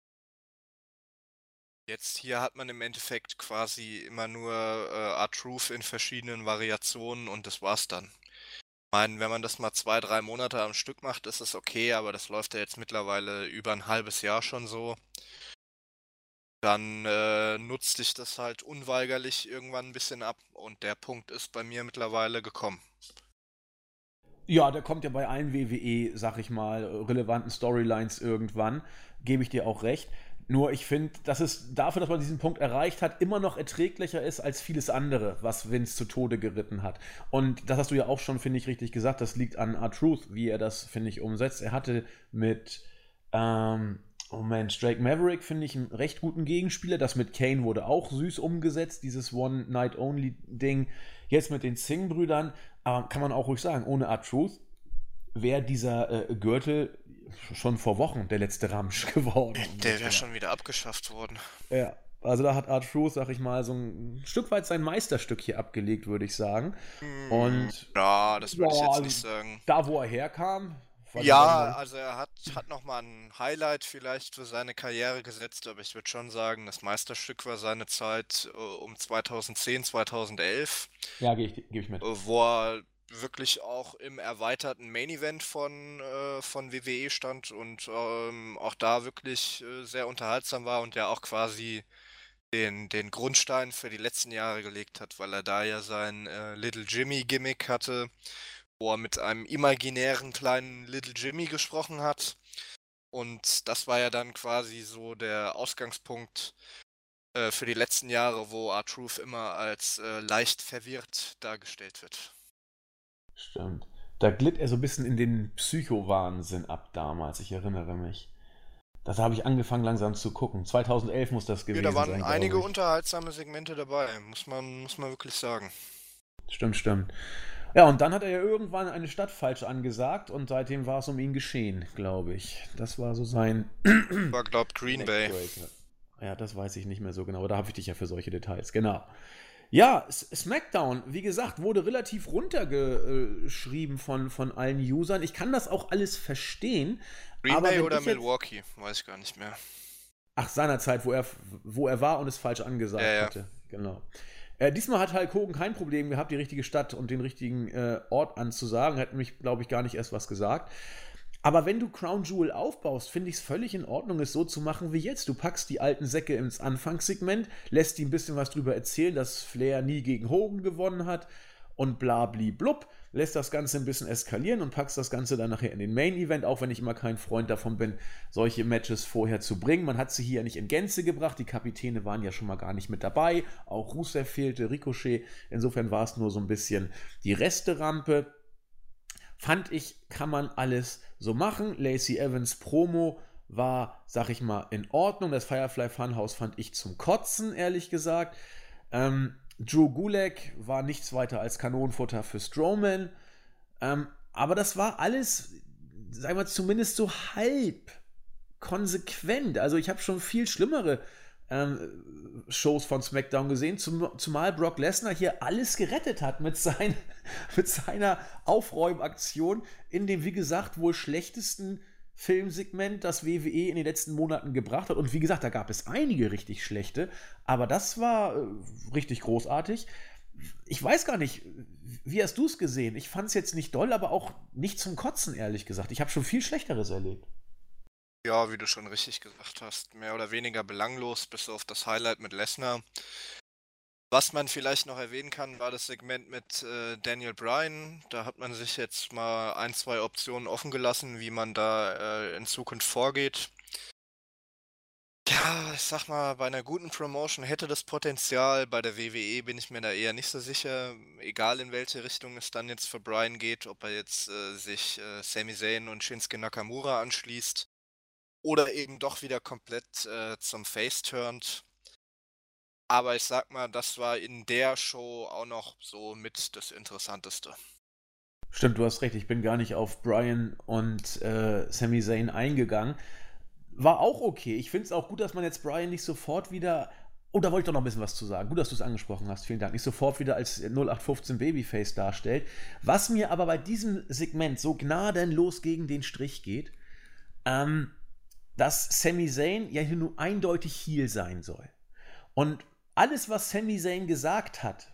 Jetzt hier hat man im Endeffekt quasi immer nur äh, R-Truth in verschiedenen Variationen und das war's dann. Ich meine, wenn man das mal zwei, drei Monate am Stück macht, ist es okay, aber das läuft ja jetzt mittlerweile über ein halbes Jahr schon so. Dann äh, nutzt sich das halt unweigerlich irgendwann ein bisschen ab und der Punkt ist bei mir mittlerweile gekommen. Ja, der kommt ja bei allen WWE, sag ich mal, relevanten Storylines irgendwann, gebe ich dir auch recht. Nur ich finde, dass es dafür, dass man diesen Punkt erreicht hat, immer noch erträglicher ist als vieles andere, was Vince zu Tode geritten hat. Und das hast du ja auch schon, finde ich, richtig gesagt. Das liegt an R-Truth, wie er das, finde ich, umsetzt. Er hatte mit, ähm, oh Mensch, Drake Maverick, finde ich, einen recht guten Gegenspieler. Das mit Kane wurde auch süß umgesetzt, dieses One-Night-Only-Ding. Jetzt mit den Singh-Brüdern, aber kann man auch ruhig sagen, ohne R-Truth wäre dieser äh, Gürtel schon vor Wochen der letzte Ramsch geworden. Der wäre schon wieder abgeschafft worden. Ja, also da hat Art Truth, sag ich mal, so ein Stück weit sein Meisterstück hier abgelegt, würde ich sagen. Hm, Und ja, das würde ja, ich jetzt nicht sagen. Da, wo er herkam. Ja, also er hat, hat nochmal ein Highlight vielleicht für seine Karriere gesetzt, aber ich würde schon sagen, das Meisterstück war seine Zeit uh, um 2010, 2011. Ja, gebe ich, geb ich mit. Wo er wirklich auch im erweiterten Main Event von, äh, von WWE stand und ähm, auch da wirklich äh, sehr unterhaltsam war und der auch quasi den, den Grundstein für die letzten Jahre gelegt hat, weil er da ja sein äh, Little Jimmy Gimmick hatte, wo er mit einem imaginären kleinen Little Jimmy gesprochen hat. Und das war ja dann quasi so der Ausgangspunkt äh, für die letzten Jahre, wo R-Truth immer als äh, leicht verwirrt dargestellt wird. Stimmt. Da glitt er so ein bisschen in den Psycho-Wahnsinn ab damals, ich erinnere mich. Das habe ich angefangen langsam zu gucken. 2011 muss das gewesen sein. Ja, da waren sein, einige unterhaltsame Segmente dabei, muss man, muss man wirklich sagen. Stimmt, stimmt. Ja, und dann hat er ja irgendwann eine Stadt falsch angesagt und seitdem war es um ihn geschehen, glaube ich. Das war so sein. War, glaubt Green Bay. Ja, das weiß ich nicht mehr so genau, aber da habe ich dich ja für solche Details. Genau. Ja, SmackDown, wie gesagt, wurde relativ runtergeschrieben von, von allen Usern. Ich kann das auch alles verstehen. Green Bay oder Milwaukee, weiß ich gar nicht mehr. Ach, seinerzeit, wo er, wo er war und es falsch angesagt ja, ja. hatte. Genau. Äh, diesmal hat Hulk Hogan kein Problem gehabt, die richtige Stadt und den richtigen äh, Ort anzusagen. Hat nämlich, glaube ich, gar nicht erst was gesagt. Aber wenn du Crown Jewel aufbaust, finde ich es völlig in Ordnung, es so zu machen wie jetzt. Du packst die alten Säcke ins Anfangssegment, lässt die ein bisschen was drüber erzählen, dass Flair nie gegen Hogan gewonnen hat und bla bli blub, lässt das Ganze ein bisschen eskalieren und packst das Ganze dann nachher in den Main Event, auch wenn ich immer kein Freund davon bin, solche Matches vorher zu bringen. Man hat sie hier nicht in Gänze gebracht, die Kapitäne waren ja schon mal gar nicht mit dabei, auch Rusev fehlte, Ricochet, insofern war es nur so ein bisschen die Resterampe. Fand ich, kann man alles so machen. Lacey Evans Promo war, sag ich mal, in Ordnung. Das Firefly Funhouse fand ich zum Kotzen, ehrlich gesagt. Ähm, Drew Gulak war nichts weiter als Kanonenfutter für Strowman. Ähm, aber das war alles, sagen wir zumindest so halb konsequent. Also ich habe schon viel schlimmere ähm, Shows von SmackDown gesehen, zum, zumal Brock Lesnar hier alles gerettet hat mit, sein, mit seiner Aufräumaktion in dem, wie gesagt, wohl schlechtesten Filmsegment, das WWE in den letzten Monaten gebracht hat. Und wie gesagt, da gab es einige richtig schlechte, aber das war äh, richtig großartig. Ich weiß gar nicht, wie hast du es gesehen? Ich fand es jetzt nicht doll, aber auch nicht zum Kotzen, ehrlich gesagt. Ich habe schon viel Schlechteres erlebt. Ja, wie du schon richtig gesagt hast, mehr oder weniger belanglos, bis auf das Highlight mit Lesnar. Was man vielleicht noch erwähnen kann, war das Segment mit äh, Daniel Bryan. Da hat man sich jetzt mal ein, zwei Optionen offen gelassen, wie man da äh, in Zukunft vorgeht. Ja, ich sag mal, bei einer guten Promotion hätte das Potenzial. Bei der WWE bin ich mir da eher nicht so sicher. Egal in welche Richtung es dann jetzt für Bryan geht, ob er jetzt äh, sich äh, Sami Zayn und Shinsuke Nakamura anschließt oder eben doch wieder komplett äh, zum Face turnt. Aber ich sag mal, das war in der Show auch noch so mit das Interessanteste. Stimmt, du hast recht. Ich bin gar nicht auf Brian und äh, Sami Zayn eingegangen. War auch okay. Ich finde es auch gut, dass man jetzt Brian nicht sofort wieder. Oh, da wollte ich doch noch ein bisschen was zu sagen. Gut, dass du es angesprochen hast. Vielen Dank. Nicht sofort wieder als 0815 Babyface darstellt. Was mir aber bei diesem Segment so gnadenlos gegen den Strich geht, ähm, dass Sami Zayn ja hier nur eindeutig Heel sein soll. Und alles, was Sami Zayn gesagt hat,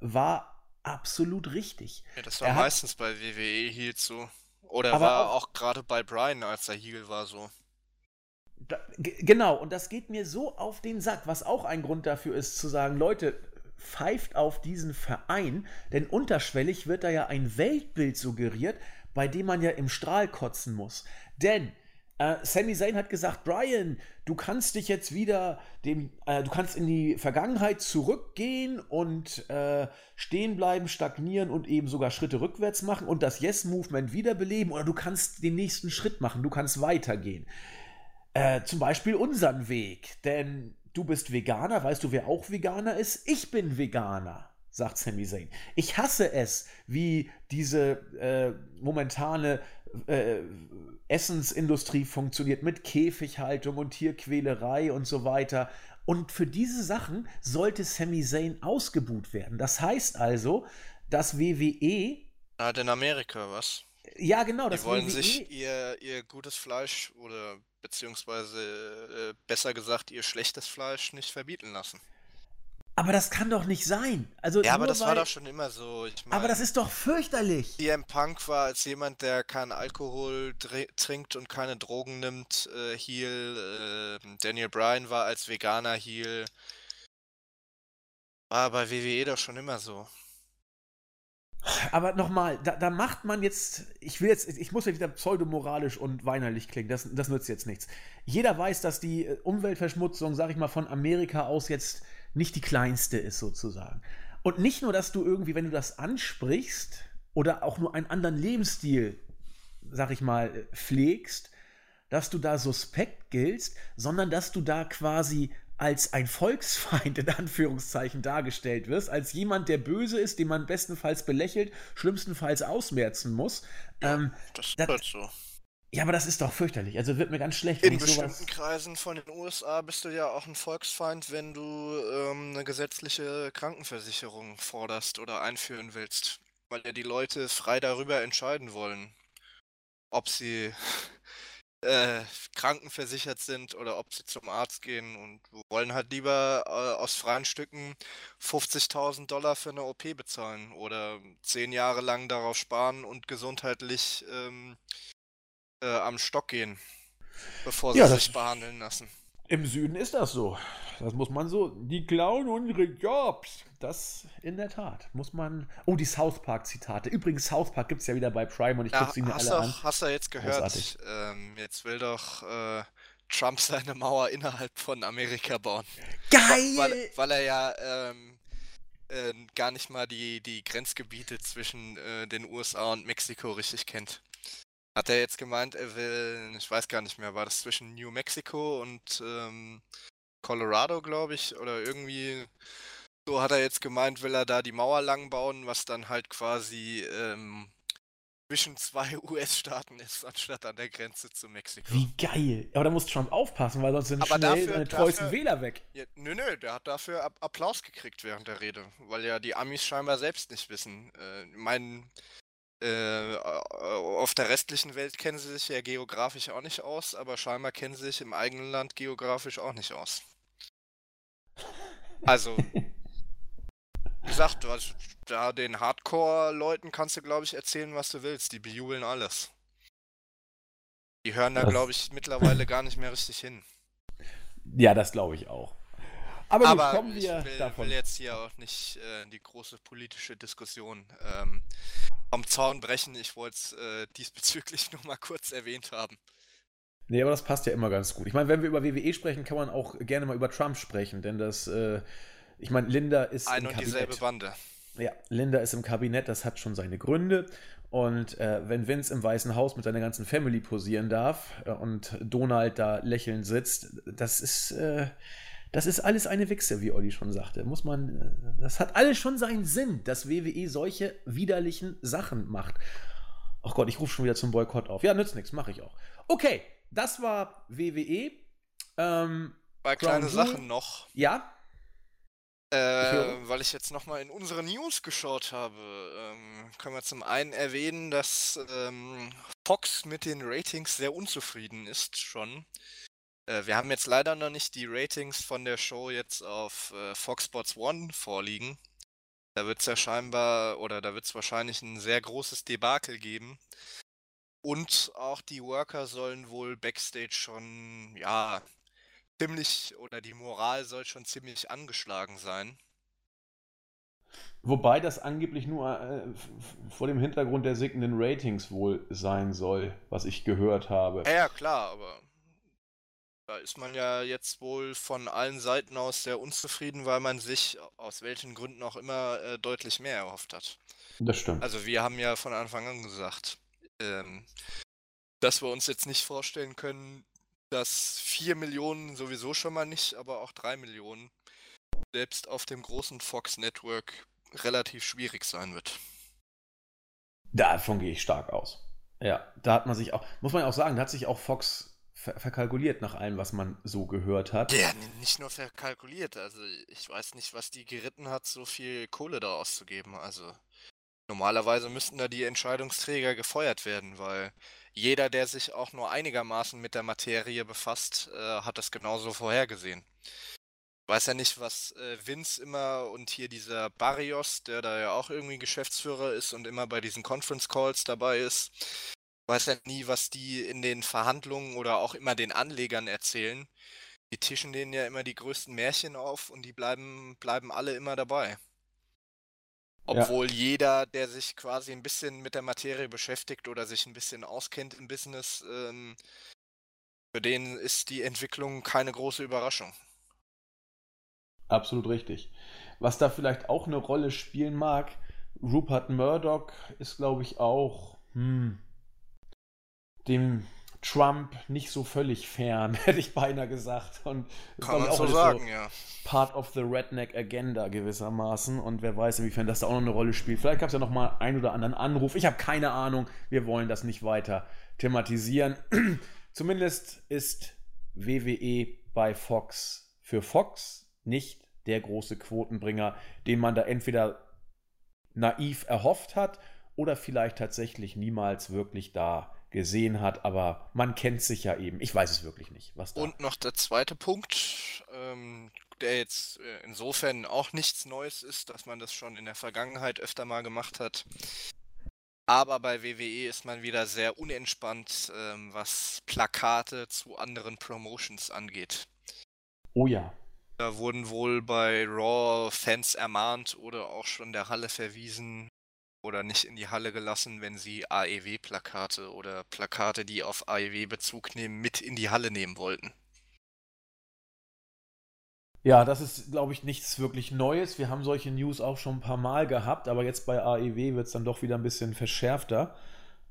war absolut richtig. Ja, das war Er hat- meistens bei WWE Heels so. Oder war auch- auch, gerade bei Brian, als er Heel war, so. Da, ge- genau, und das geht mir so auf den Sack, was auch ein Grund dafür ist, zu sagen, Leute, pfeift auf diesen Verein, denn unterschwellig wird da ja ein Weltbild suggeriert, bei dem man ja im Strahl kotzen muss. Denn äh, Sami Zayn hat gesagt, Brian, du kannst dich jetzt wieder dem, äh, du kannst in die Vergangenheit zurückgehen und äh, stehen bleiben, stagnieren und eben sogar Schritte rückwärts machen und das Yes-Movement wiederbeleben oder du kannst den nächsten Schritt machen, du kannst weitergehen. Äh, zum Beispiel unseren Weg. Denn du bist Veganer, weißt du, wer auch Veganer ist? Ich bin Veganer, sagt Sami Zayn. Ich hasse es, wie diese äh, momentane äh, Essensindustrie funktioniert mit Käfighaltung und Tierquälerei und so weiter. Und für diese Sachen sollte Sami Zayn ausgebuht werden. Das heißt also, dass WWE Halt in Amerika, was? ja, genau, Die das wollen WWE sich ihr, ihr gutes Fleisch oder beziehungsweise äh, besser gesagt ihr schlechtes Fleisch nicht verbieten lassen. Aber das kann doch nicht sein. Also Ja, aber das war weil- doch schon immer so. Ich Aber das mein, ist doch fürchterlich. CM Punk war als jemand, der keinen Alkohol trinkt und keine Drogen nimmt, äh, Heel. Äh, Daniel Bryan war als Veganer Heel. War bei WWE doch schon immer so. Aber nochmal, da, da macht man jetzt, ich will jetzt, ich muss ja wieder pseudomoralisch und weinerlich klingen, das, das nützt jetzt nichts. Jeder weiß, dass die äh, Umweltverschmutzung, sag ich mal, von Amerika aus jetzt nicht die kleinste ist, sozusagen. Und nicht nur, dass du irgendwie, wenn du das ansprichst oder auch nur einen anderen Lebensstil, sag ich mal, äh, pflegst, dass du da suspekt giltst, sondern dass du da quasi als ein Volksfeind in Anführungszeichen dargestellt wirst, als jemand, der böse ist, den man bestenfalls belächelt, schlimmstenfalls ausmerzen muss. Ähm, Das ist halt so. Ja, aber das ist doch fürchterlich. Also wird mir ganz schlecht, wenn In bestimmten. Kreisen von den USA bist du ja auch ein Volksfeind, wenn du ähm, eine gesetzliche Krankenversicherung forderst oder einführen willst, weil ja die Leute frei darüber entscheiden wollen, ob sie äh, krankenversichert sind oder ob sie zum Arzt gehen und wollen halt lieber äh, aus freien Stücken 50.000 Dollar für eine OP bezahlen oder zehn Jahre lang darauf sparen und gesundheitlich ähm, äh, am Stock gehen, bevor sie Ja, sich behandeln lassen. Im Süden ist das so. Das muss man so. Die klauen unsere Jobs. Das in der Tat. Muss man. Oh, die South Park-Zitate. Übrigens, South Park gibt es ja wieder bei Prime und ich gucke sie mir alle du, an. hast du jetzt gehört? Ähm, jetzt will doch äh, Trump seine Mauer innerhalb von Amerika bauen. Geil! Weil, weil er ja ähm, äh, gar nicht mal die, die Grenzgebiete zwischen äh, den USA und Mexiko richtig kennt. Hat er jetzt gemeint, er will, ich weiß gar nicht mehr, war das zwischen New Mexico und ähm, Colorado, glaube ich, oder irgendwie so hat er jetzt gemeint, will er da die Mauer lang bauen, was dann halt quasi ähm, zwischen zwei US-Staaten ist, anstatt an der Grenze zu Mexiko. Wie geil. Aber da muss Trump aufpassen, weil sonst sind Aber schnell dafür- seine treuesten dafür- Wähler weg. Ja, nö, nö, der hat dafür Ap Applaus gekriegt während der Rede, weil ja die Amis scheinbar selbst nicht wissen. Äh, ich mein, äh, auf der restlichen Welt kennen sie sich ja geografisch auch nicht aus, aber scheinbar kennen sie sich im eigenen Land geografisch auch nicht aus. Also, wie gesagt, hast, da den Hardcore-Leuten kannst du, glaube ich, erzählen, was du willst. Die bejubeln alles. Die hören da, glaube ich, mittlerweile gar nicht mehr richtig hin. Ja, das glaube ich auch. Aber, Aber gut, kommen ich wir will, davon. will jetzt hier auch nicht äh, die große politische Diskussion ähm, vom Zaun brechen. Ich wollte es äh, diesbezüglich nur mal kurz erwähnt haben. Nee, aber das passt ja immer ganz gut. Ich meine, wenn wir über WWE sprechen, kann man auch gerne mal über Trump sprechen, denn das, äh, ich meine, Linda ist Ein im und dieselbe Kabinett. Bande. Ja, Linda ist im Kabinett, das hat schon seine Gründe. Und äh, wenn Vince im Weißen Haus mit seiner ganzen Family posieren darf äh, und Donald da lächelnd sitzt, das ist, äh, das ist alles eine Wichse, wie Olli schon sagte. Muss man, äh, das hat alles schon seinen Sinn, dass WWE solche widerlichen Sachen macht. Ach Gott, ich rufe schon wieder zum Boykott auf. Ja, nützt nichts, mache ich auch. Okay, das war WWE. Ähm, Zwei Crown kleine Jewel. Sachen noch. ja. Äh, weil ich jetzt nochmal in unsere News geschaut habe, ähm, können wir zum einen erwähnen, dass ähm, Fox mit den Ratings sehr unzufrieden ist schon. Äh, wir haben jetzt leider noch nicht die Ratings von der Show jetzt auf äh, Fox Sports One vorliegen. Da wird es ja scheinbar oder da wird es wahrscheinlich ein sehr großes Debakel geben. Und auch die Worker sollen wohl backstage schon, ja, ziemlich, oder die Moral soll schon ziemlich angeschlagen sein. Wobei das angeblich nur äh, vor dem Hintergrund der sinkenden Ratings wohl sein soll, was ich gehört habe. Ja, ja, klar, aber da ist man ja jetzt wohl von allen Seiten aus sehr unzufrieden, weil man sich aus welchen Gründen auch immer äh, deutlich mehr erhofft hat. Das stimmt. Also wir haben ja von Anfang an gesagt, ähm, dass wir uns jetzt nicht vorstellen können, dass 4 Millionen sowieso schon mal nicht, aber auch 3 Millionen selbst auf dem großen Fox Network relativ schwierig sein wird. Davon gehe ich stark aus. Ja, da hat man sich auch, muss man ja auch sagen, da hat sich auch Fox ver verkalkuliert nach allem, was man so gehört hat. Ja, nicht nur verkalkuliert. Also ich weiß nicht, was die geritten hat, so viel Kohle da auszugeben. Also normalerweise müssten da die Entscheidungsträger gefeuert werden, weil jeder, der sich auch nur einigermaßen mit der Materie befasst, äh, hat das genauso vorhergesehen. Ich weiß ja nicht, was äh, Vince immer und hier dieser Barrios, der da ja auch irgendwie Geschäftsführer ist und immer bei diesen Conference Calls dabei ist, weiß ja nie, was die in den Verhandlungen oder auch immer den Anlegern erzählen. Die tischen denen ja immer die größten Märchen auf und die bleiben, bleiben alle immer dabei. Obwohl ja. jeder, der sich quasi ein bisschen mit der Materie beschäftigt oder sich ein bisschen auskennt im Business, ähm, für den ist die Entwicklung keine große Überraschung. Absolut richtig. Was da vielleicht auch eine Rolle spielen mag, Rupert Murdoch ist, glaube ich, auch, hm, dem Trump nicht so völlig fern, hätte ich beinahe gesagt. Und das Kann man auch so sagen, so ja. Part of the Redneck Agenda gewissermaßen. Und wer weiß, inwiefern das da auch noch eine Rolle spielt. Vielleicht gab es ja noch mal einen oder anderen Anruf. Ich habe keine Ahnung. Wir wollen das nicht weiter thematisieren. Zumindest ist WWE bei Fox für Fox nicht der große Quotenbringer, den man da entweder naiv erhofft hat oder vielleicht tatsächlich niemals wirklich da gesehen hat, aber man kennt sich ja eben. Ich weiß es wirklich nicht, was da. Und noch der zweite Punkt, ähm, der jetzt äh, insofern auch nichts Neues ist, dass man das schon in der Vergangenheit öfter mal gemacht hat. Aber bei WWE ist man wieder sehr unentspannt, ähm, was Plakate zu anderen Promotions angeht. Oh ja. Da wurden wohl bei Raw Fans ermahnt oder auch schon der Halle verwiesen, oder nicht in die Halle gelassen, wenn sie AEW-Plakate oder Plakate, die auf AEW Bezug nehmen, mit in die Halle nehmen wollten. Ja, das ist, glaube ich, nichts wirklich Neues. Wir haben solche News auch schon ein paar Mal gehabt, aber jetzt bei AEW wird es dann doch wieder ein bisschen verschärfter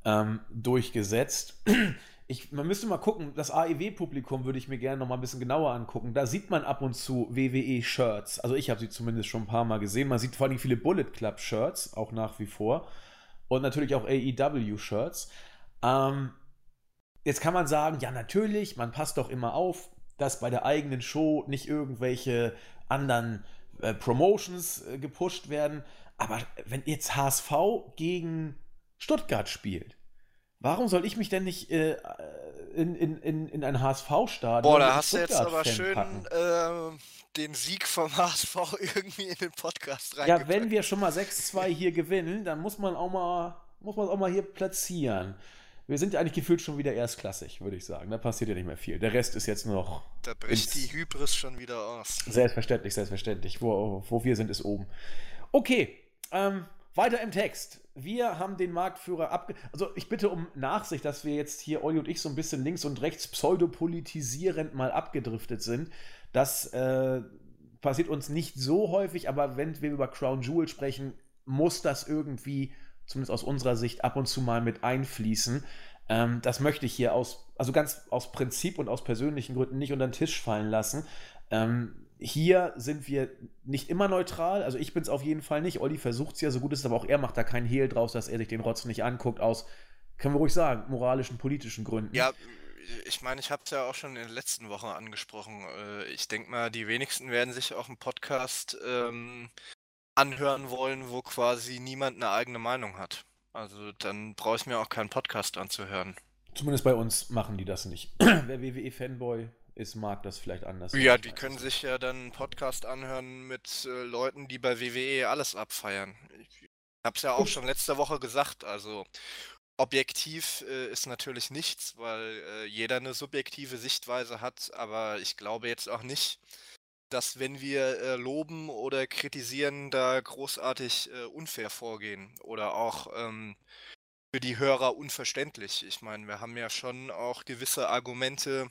ähm, durchgesetzt. Ich, man müsste mal gucken, das AEW-Publikum würde ich mir gerne noch mal ein bisschen genauer angucken. Da sieht man ab und zu WWE-Shirts. Also ich habe sie zumindest schon ein paar Mal gesehen. Man sieht vor allem viele Bullet Club-Shirts, auch nach wie vor. Und natürlich auch AEW-Shirts. Ähm, jetzt kann man sagen, ja natürlich, man passt doch immer auf, dass bei der eigenen Show nicht irgendwelche anderen äh, Promotions äh, gepusht werden. Aber wenn jetzt HSV gegen Stuttgart spielt, Warum soll ich mich denn nicht äh, in, in, in, in ein HSV-Stadion? Boah, da hast du jetzt aber schön äh, den Sieg vom HSV irgendwie in den Podcast rein. Ja, wenn wir schon mal 6-2 hier gewinnen, dann muss man auch mal, muss man auch mal hier platzieren. Wir sind ja eigentlich gefühlt schon wieder erstklassig, würde ich sagen. Da passiert ja nicht mehr viel. Der Rest ist jetzt nur noch. Da bricht die Hybris schon wieder aus. Selbstverständlich, selbstverständlich. Wo, wo wir sind, ist oben. Okay, ähm, weiter im Text. Wir haben den Marktführer abge... Also ich bitte um Nachsicht, dass wir jetzt hier, Olli und ich, so ein bisschen links und rechts pseudopolitisierend mal abgedriftet sind. Das äh, passiert uns nicht so häufig, aber wenn wir über Crown Jewel sprechen, muss das irgendwie, zumindest aus unserer Sicht, ab und zu mal mit einfließen. Ähm, das möchte ich hier aus, also ganz aus Prinzip und aus persönlichen Gründen nicht unter den Tisch fallen lassen. Ähm, hier sind wir nicht immer neutral. Also ich bin es auf jeden Fall nicht. Olli versucht es ja so gut es ist, aber auch er macht da keinen Hehl draus, dass er sich den Rotz nicht anguckt, aus, können wir ruhig sagen, moralischen, politischen Gründen. Ja, ich meine, ich habe es ja auch schon in den letzten Wochen angesprochen. Äh, ich denke mal, die wenigsten werden sich auch einen Podcast ähm, anhören wollen, wo quasi niemand eine eigene Meinung hat. Also dann brauche ich mir auch keinen Podcast anzuhören. Zumindest bei uns machen die das nicht. Wer WWE-Fanboy ist Marc das vielleicht anders? Ja, die können sich ja dann einen Podcast anhören mit äh, Leuten, die bei WWE alles abfeiern. Ich hab's ja auch schon letzte Woche gesagt, also objektiv äh, ist natürlich nichts, weil äh, jeder eine subjektive Sichtweise hat, aber ich glaube jetzt auch nicht, dass wenn wir äh, loben oder kritisieren, da großartig äh, unfair vorgehen oder auch ähm, für die Hörer unverständlich. Ich meine, wir haben ja schon auch gewisse Argumente,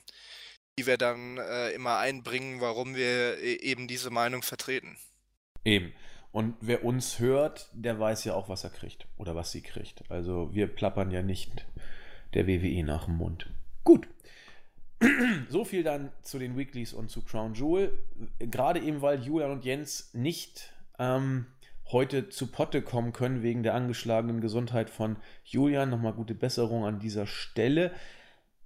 die wir dann äh, immer einbringen, warum wir e eben diese Meinung vertreten. Eben. Und wer uns hört, der weiß ja auch, was er kriegt oder was sie kriegt. Also wir plappern ja nicht der WWE nach dem Mund. Gut. So viel dann zu den Weeklies und zu Crown Jewel. Gerade eben, weil Julian und Jens nicht ähm, heute zu Potte kommen können wegen der angeschlagenen Gesundheit von Julian. Nochmal gute Besserung an dieser Stelle.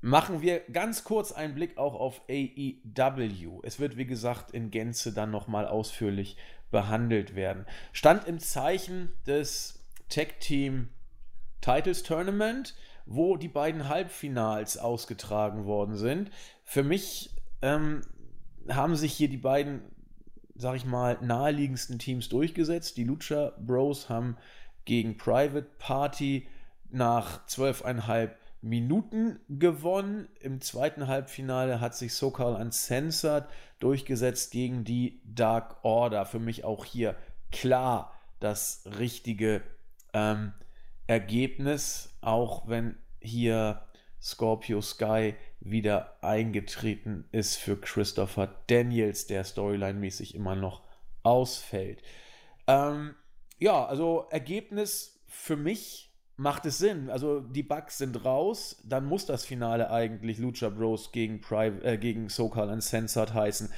Machen wir ganz kurz einen Blick auch auf AEW. Es wird, wie gesagt, in Gänze dann nochmal ausführlich behandelt werden. Stand im Zeichen des Tech Team Titles Tournament, wo die beiden Halbfinals ausgetragen worden sind. Für mich ähm, haben sich hier die beiden sag ich mal, naheliegendsten Teams durchgesetzt. Die Lucha Bros haben gegen Private Party nach zwölfeinhalb Minuten gewonnen. Im zweiten Halbfinale hat sich SoCal Uncensored durchgesetzt gegen die Dark Order. Für mich auch hier klar das richtige ähm, Ergebnis, auch wenn hier Scorpio Sky wieder eingetreten ist für Christopher Daniels, der storyline-mäßig immer noch ausfällt. Ähm, ja, also Ergebnis für mich macht es Sinn. Also die Bugs sind raus, dann muss das Finale eigentlich Lucha Bros gegen, Private, äh, gegen SoCal Uncensored heißen.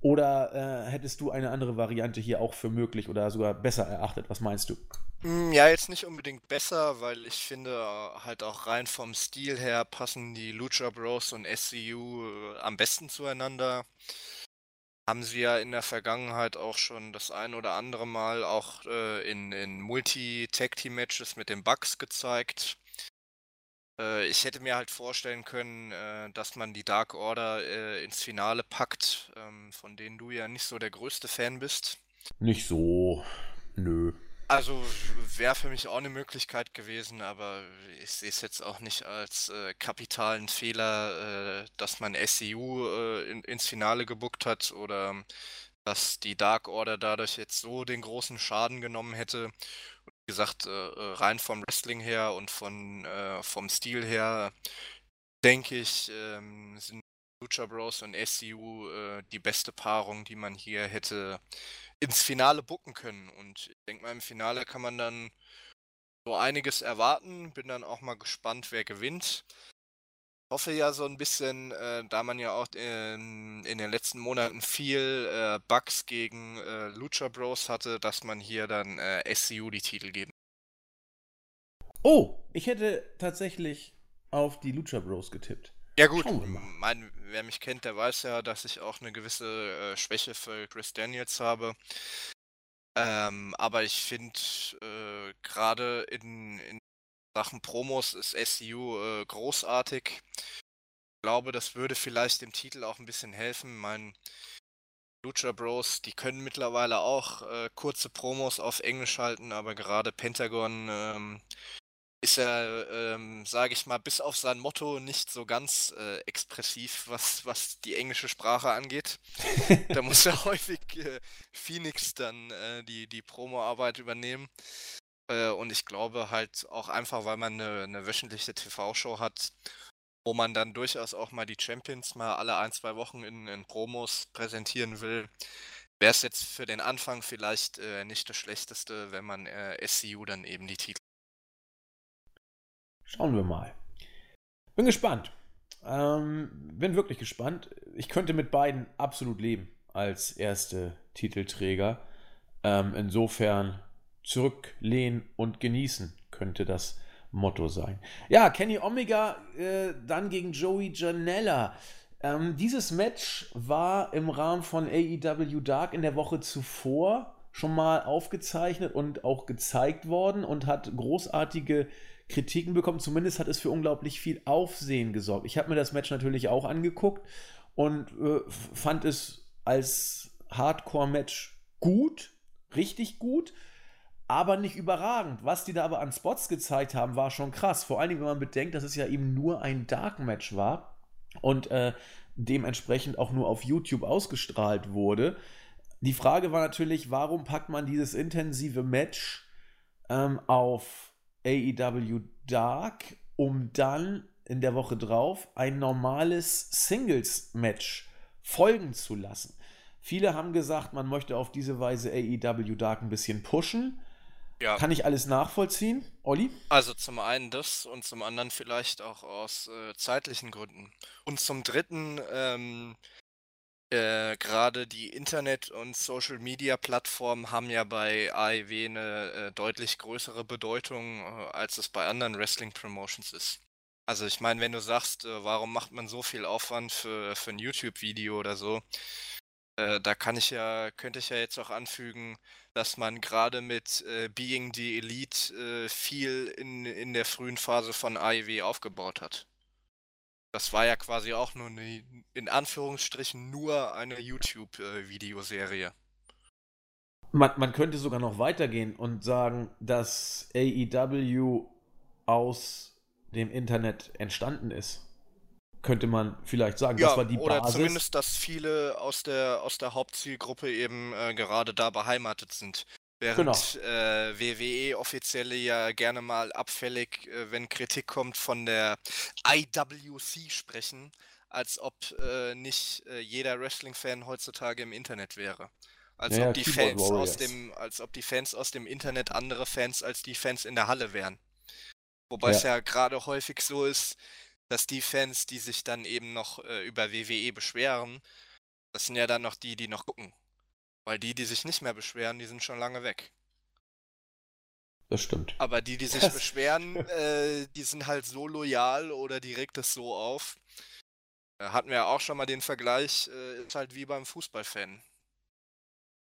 Oder äh, hättest du eine andere Variante hier auch für möglich oder sogar besser erachtet? Was meinst du? Hm, ja, jetzt nicht unbedingt besser, weil ich finde, äh, halt auch rein vom Stil her passen die Lucha Bros und SCU äh, am besten zueinander. Haben sie ja in der Vergangenheit auch schon das ein oder andere Mal auch äh, in, in Multi-Tag-Team-Matches mit den Bugs gezeigt. Äh, ich hätte mir halt vorstellen können, äh, dass man die Dark Order äh, ins Finale packt, ähm, von denen du ja nicht so der größte Fan bist. Nicht so. Nö. Also wäre für mich auch eine Möglichkeit gewesen, aber ich sehe es jetzt auch nicht als äh, kapitalen Fehler, äh, dass man SCU äh, in, ins Finale gebuckt hat oder dass die Dark Order dadurch jetzt so den großen Schaden genommen hätte. Wie gesagt, äh, äh, rein vom Wrestling her und von, äh, vom Stil her, denke ich, ähm, sind Lucha Bros und SCU die beste Paarung, die man hier hätte ins Finale bucken können. Und ich denke mal, im Finale kann man dann so einiges erwarten. Bin dann auch mal gespannt, wer gewinnt. Hoffe ja so ein bisschen, äh, da man ja auch in, in, den letzten Monaten viel äh, Bugs gegen äh, Lucha Bros hatte, dass man hier dann äh, SCU die Titel geben. Oh, ich hätte tatsächlich auf die Lucha Bros getippt. Ja gut, mein, wer mich kennt, der weiß ja, dass ich auch eine gewisse äh, Schwäche für Chris Daniels habe. Ähm, aber ich finde, äh, gerade in, in, Sachen Promos ist SCU äh, großartig. Ich glaube, das würde vielleicht dem Titel auch ein bisschen helfen. Mein Lucha Bros, die können mittlerweile auch äh, kurze Promos auf Englisch halten, aber gerade Pentagon ähm, ist er, ähm, sage ich mal, bis auf sein Motto nicht so ganz äh, expressiv, was, was die englische Sprache angeht. da muss er häufig äh, Phoenix dann äh, die, die Promo-Arbeit übernehmen. Äh, und ich glaube halt auch einfach, weil man eine, eine wöchentliche TV-Show hat, wo man dann durchaus auch mal die Champions mal alle ein, zwei Wochen in, in Promos präsentieren will, wäre es jetzt für den Anfang vielleicht äh, nicht das Schlechteste, wenn man äh, SCU dann eben die Titel Schauen wir mal. Bin gespannt. Ähm, bin wirklich gespannt. Ich könnte mit beiden absolut leben als erste Titelträger. Ähm, insofern zurücklehnen und genießen könnte das Motto sein. Ja, Kenny Omega äh, dann gegen Joey Janella. Ähm, dieses Match war im Rahmen von AEW Dark in der Woche zuvor schon mal aufgezeichnet und auch gezeigt worden und hat großartige Kritiken bekommen. Zumindest hat es für unglaublich viel Aufsehen gesorgt. Ich habe mir das Match natürlich auch angeguckt und äh, fand es als Hardcore-Match gut, richtig gut, aber nicht überragend. Was die da aber an Spots gezeigt haben, war schon krass. Vor allen Dingen, wenn man bedenkt, dass es ja eben nur ein Dark-Match war und äh, dementsprechend auch nur auf YouTube ausgestrahlt wurde. Die Frage war natürlich, warum packt man dieses intensive Match ähm, auf AEW Dark, um dann in der Woche drauf ein normales Singles-Match folgen zu lassen. Viele haben gesagt, man möchte auf diese Weise AEW Dark ein bisschen pushen. Ja. Kann ich alles nachvollziehen, Olli? Also zum einen das und zum anderen vielleicht auch aus äh, zeitlichen Gründen. Und zum dritten, ähm, äh, gerade die Internet- und Social-Media-Plattformen haben ja bei AEW eine äh, deutlich größere Bedeutung, äh, als es bei anderen Wrestling-Promotions ist. Also ich meine, wenn du sagst, äh, warum macht man so viel Aufwand für, für ein YouTube-Video oder so, äh, da kann ich ja, könnte ich ja jetzt auch anfügen, dass man gerade mit Being the Elite viel in, in der frühen Phase von AEW aufgebaut hat. Das war ja quasi auch nur eine, in Anführungsstrichen nur eine YouTube-Videoserie. Man, man könnte sogar noch weitergehen und sagen, dass AEW aus dem Internet entstanden ist. Könnte man vielleicht sagen, ja, das war die oder Basis. Oder zumindest, dass viele aus der, aus der Hauptzielgruppe eben äh, gerade da beheimatet sind. Während genau. äh, WWE offizielle ja gerne mal abfällig, äh, wenn Kritik kommt, von der IWC sprechen, als ob äh, nicht äh, jeder Wrestling-Fan heutzutage im Internet wäre. Als ja, ob die Fans aus dem, als ob die Fans aus dem Internet andere Fans als die Fans in der Halle wären. Wobei ja. es ja gerade häufig so ist, dass die Fans, die sich dann eben noch äh, über WWE beschweren, das sind ja dann noch die, die noch gucken. Weil die, die sich nicht mehr beschweren, die sind schon lange weg. Das stimmt. Aber die, die sich das... beschweren, äh, die sind halt so loyal oder die regt es so auf. Äh, hatten wir ja auch schon mal den Vergleich, äh, ist halt wie beim Fußballfan.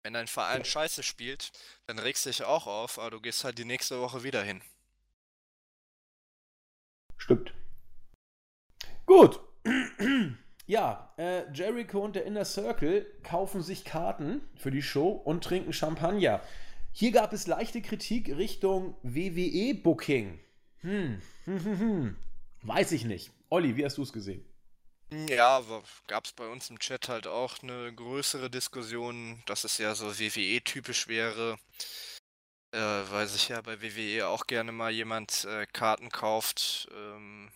Wenn ein Verein ja. scheiße spielt, dann regst du dich auch auf, aber du gehst halt die nächste Woche wieder hin. Stimmt. Gut. Ja, äh, Jericho und der Inner Circle kaufen sich Karten für die Show und trinken Champagner. Hier gab es leichte Kritik Richtung WWE-Booking. Hm. Hm, hm, hm. Weiß ich nicht. Olli, wie hast du es gesehen? Ja, gab es bei uns im Chat halt auch eine größere Diskussion, dass es ja so WWE-typisch wäre, äh, weil sich ja bei WWE auch gerne mal jemand äh, Karten kauft. Ähm,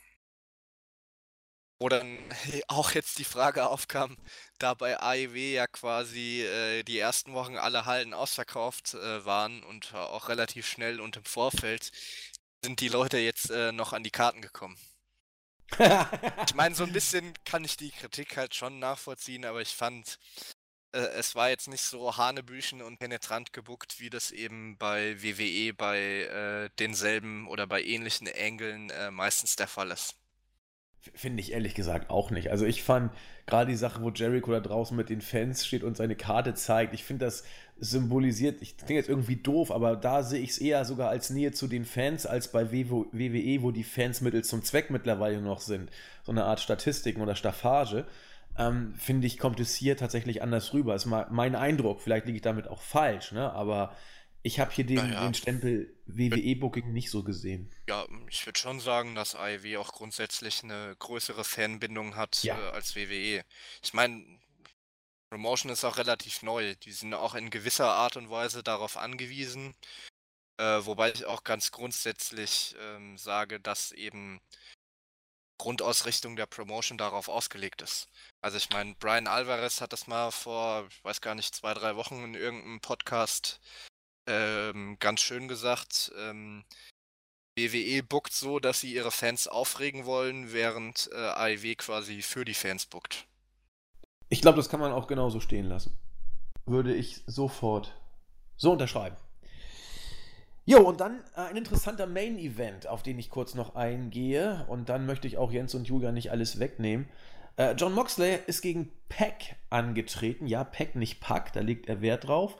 wo dann auch jetzt die Frage aufkam, da bei AEW ja quasi äh, die ersten Wochen alle Hallen ausverkauft äh, waren und auch relativ schnell und im Vorfeld, sind die Leute jetzt äh, noch an die Karten gekommen. ich meine, so ein bisschen kann ich die Kritik halt schon nachvollziehen, aber ich fand, äh, es war jetzt nicht so hanebüchen und penetrant gebuckt, wie das eben bei WWE bei äh, denselben oder bei ähnlichen Engeln äh, meistens der Fall ist. Finde ich ehrlich gesagt auch nicht. Also ich fand gerade die Sache, wo Jericho da draußen mit den Fans steht und seine Karte zeigt, ich finde das symbolisiert, ich klinge jetzt irgendwie doof, aber da sehe ich es eher sogar als Nähe zu den Fans als bei WWE, wo die Fans Mittel zum Zweck mittlerweile noch sind. So eine Art Statistiken oder Staffage ähm, finde ich, kommt es hier tatsächlich anders rüber. Ist mal mein Eindruck. Vielleicht liege ich damit auch falsch, ne? aber ich habe hier den, naja. den Stempel WWE-Booking nicht so gesehen. Ja, ich würde schon sagen, dass AEW auch grundsätzlich eine größere Fanbindung hat ja. äh, als WWE. Ich meine, Promotion ist auch relativ neu. Die sind auch in gewisser Art und Weise darauf angewiesen. Äh, wobei ich auch ganz grundsätzlich ähm, sage, dass eben Grundausrichtung der Promotion darauf ausgelegt ist. Also ich meine, Brian Alvarez hat das mal vor, ich weiß gar nicht, zwei, drei Wochen in irgendeinem Podcast ähm, ganz schön gesagt. Ähm, WWE bookt so, dass sie ihre Fans aufregen wollen, während äh, AEW quasi für die Fans bookt. Ich glaube, das kann man auch genauso stehen lassen. Würde ich sofort so unterschreiben. Jo, und dann äh, ein interessanter Main-Event, auf den ich kurz noch eingehe. Und dann möchte ich auch Jens und Julia nicht alles wegnehmen. Äh, John Moxley ist gegen Pack angetreten. Ja, Pack, nicht Pack, da legt er Wert drauf.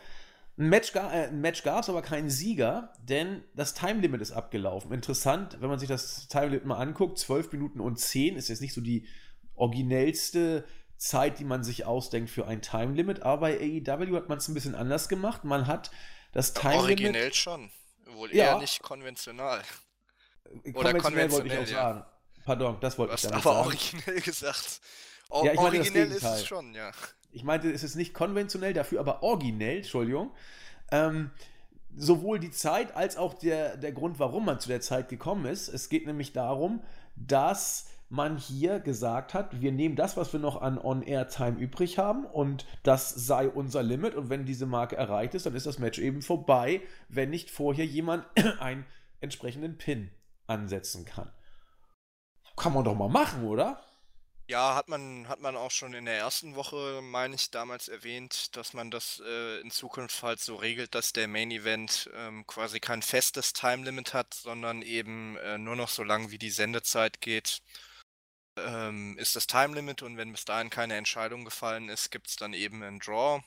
Ein Match, äh, Match gab es aber keinen Sieger, denn das Time Limit ist abgelaufen. Interessant, wenn man sich das Time Limit mal anguckt, 12 Minuten und 10 ist jetzt nicht so die originellste Zeit, die man sich ausdenkt für ein Time Limit. Aber bei AEW hat man es ein bisschen anders gemacht. Man hat das Time Limit. Originell schon. Wohl eher ja. nicht konventional. Oder konventionell, wollte ich auch ja. sagen. Pardon, das wollte ich damit aber sagen. originell gesagt. O ja, ich meine originell ist es schon, ja. Ich meinte, es ist nicht konventionell, dafür aber originell, Entschuldigung. Ähm, sowohl die Zeit als auch der, der Grund, warum man zu der Zeit gekommen ist. Es geht nämlich darum, dass man hier gesagt hat, wir nehmen das, was wir noch an On-Air-Time übrig haben und das sei unser Limit und wenn diese Marke erreicht ist, dann ist das Match eben vorbei, wenn nicht vorher jemand einen entsprechenden Pin ansetzen kann. Kann man doch mal machen, oder? Ja, hat man, hat man auch schon in der ersten Woche, meine ich, damals erwähnt, dass man das äh, in Zukunft halt so regelt, dass der Main Event ähm, quasi kein festes Time Limit hat, sondern eben äh, nur noch so lang wie die Sendezeit geht, ähm, ist das Time Limit und wenn bis dahin keine Entscheidung gefallen ist, gibt es dann eben einen Draw.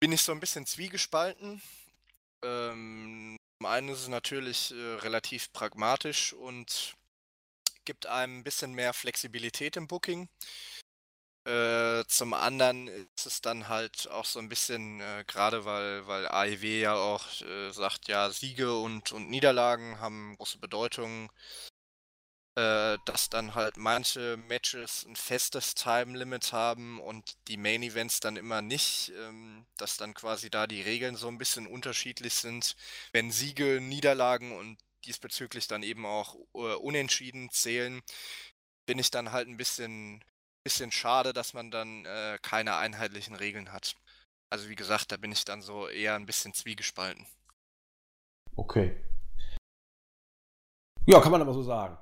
Bin ich so ein bisschen zwiegespalten. Ähm, zum einen ist es natürlich äh, relativ pragmatisch und gibt einem ein bisschen mehr Flexibilität im Booking. Äh, zum anderen ist es dann halt auch so ein bisschen, äh, gerade weil, weil AEW ja auch äh, sagt, ja, Siege und, und Niederlagen haben große Bedeutung, äh, dass dann halt manche Matches ein festes Time Limit haben und die Main Events dann immer nicht, ähm, dass dann quasi da die Regeln so ein bisschen unterschiedlich sind. Wenn Siege, Niederlagen und diesbezüglich dann eben auch äh, unentschieden zählen, bin ich dann halt ein bisschen, bisschen schade, dass man dann äh, keine einheitlichen Regeln hat. Also wie gesagt, da bin ich dann so eher ein bisschen zwiegespalten. Okay. Ja, kann man aber so sagen.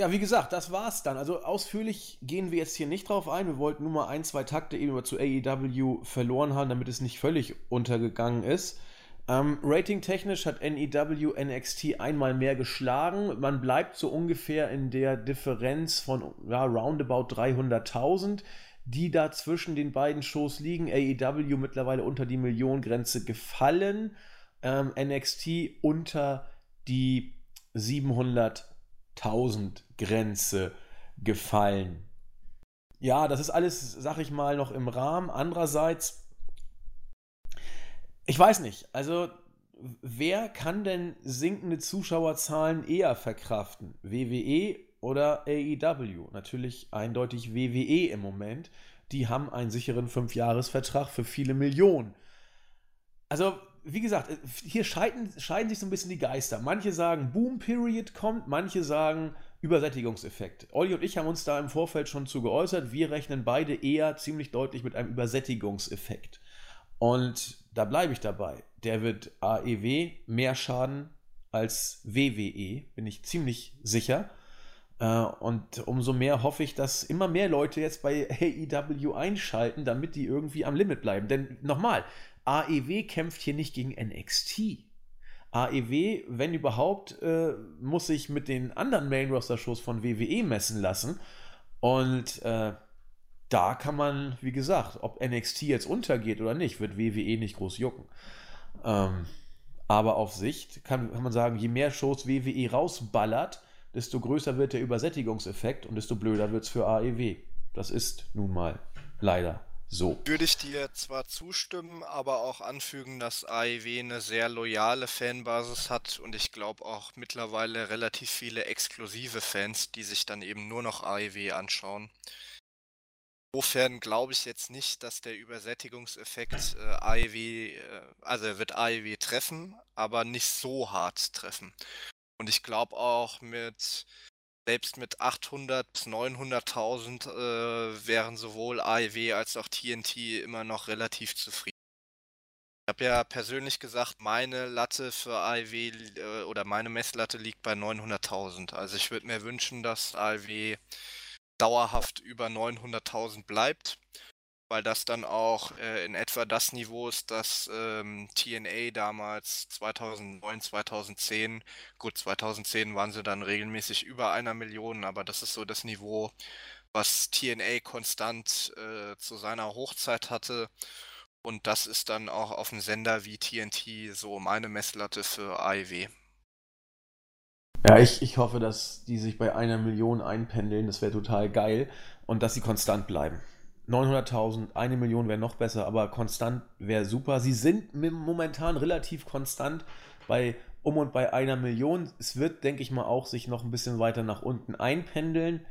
Ja, wie gesagt, das war's dann. Also ausführlich gehen wir jetzt hier nicht drauf ein. Wir wollten nur mal ein, zwei Takte eben mal zu AEW verloren haben, damit es nicht völlig untergegangen ist. Ähm, Rating-technisch hat NEW NXT einmal mehr geschlagen. Man bleibt so ungefähr in der Differenz von ja, roundabout 300.000, die da zwischen den beiden Shows liegen. AEW mittlerweile unter die Millionengrenze gefallen. Ähm, NXT unter die 700.000 Grenze gefallen. Ja, das ist alles, sag ich mal, noch im Rahmen. Andererseits ich weiß nicht. Also, wer kann denn sinkende Zuschauerzahlen eher verkraften? WWE oder AEW? Natürlich eindeutig WWE im Moment. Die haben einen sicheren Fünfjahresvertrag für viele Millionen. Also, wie gesagt, hier scheiden, scheiden sich so ein bisschen die Geister. Manche sagen, Boom Period kommt, manche sagen Übersättigungseffekt. Olli und ich haben uns da im Vorfeld schon zu geäußert. Wir rechnen beide eher ziemlich deutlich mit einem Übersättigungseffekt. Und da bleibe ich dabei. Der wird AEW mehr schaden als WWE, bin ich ziemlich sicher. Äh, und umso mehr hoffe ich, dass immer mehr Leute jetzt bei AEW einschalten, damit die irgendwie am Limit bleiben. Denn nochmal, AEW kämpft hier nicht gegen NXT. AEW, wenn überhaupt, äh, muss sich mit den anderen Main Roster Shows von WWE messen lassen. Und äh, da kann man, wie gesagt, ob NXT jetzt untergeht oder nicht, wird WWE nicht groß jucken. Ähm, aber auf Sicht kann, kann man sagen, je mehr Shows WWE rausballert, desto größer wird der Übersättigungseffekt und desto blöder wird es für AEW. Das ist nun mal leider so. Würde ich dir zwar zustimmen, aber auch anfügen, dass AEW eine sehr loyale Fanbasis hat und ich glaube auch mittlerweile relativ viele exklusive Fans, die sich dann eben nur noch AEW anschauen. Insofern glaube ich jetzt nicht, dass der Übersättigungseffekt äh, AEW, äh, also er wird AEW treffen, aber nicht so hart treffen. Und ich glaube auch mit, selbst mit 800 bis 900.000 äh, wären sowohl AEW als auch TNT immer noch relativ zufrieden. Ich habe ja persönlich gesagt, meine Latte für AEW äh, oder meine Messlatte liegt bei 900.000. Also ich würde mir wünschen, dass AEW dauerhaft über 900.000 bleibt, weil das dann auch äh, in etwa das Niveau ist, das ähm, TNA damals 2009, 2010, gut 2010 waren sie dann regelmäßig über einer Million, aber das ist so das Niveau, was TNA konstant äh, zu seiner Hochzeit hatte. Und das ist dann auch auf einem Sender wie TNT so meine Messlatte für AEW. Ja, ich, ich hoffe, dass die sich bei einer Million einpendeln. Das wäre total geil. Und dass sie konstant bleiben. 900.000, eine Million wäre noch besser, aber konstant wäre super. Sie sind momentan relativ konstant bei um und bei einer Million. Es wird, denke ich mal, auch sich noch ein bisschen weiter nach unten einpendeln.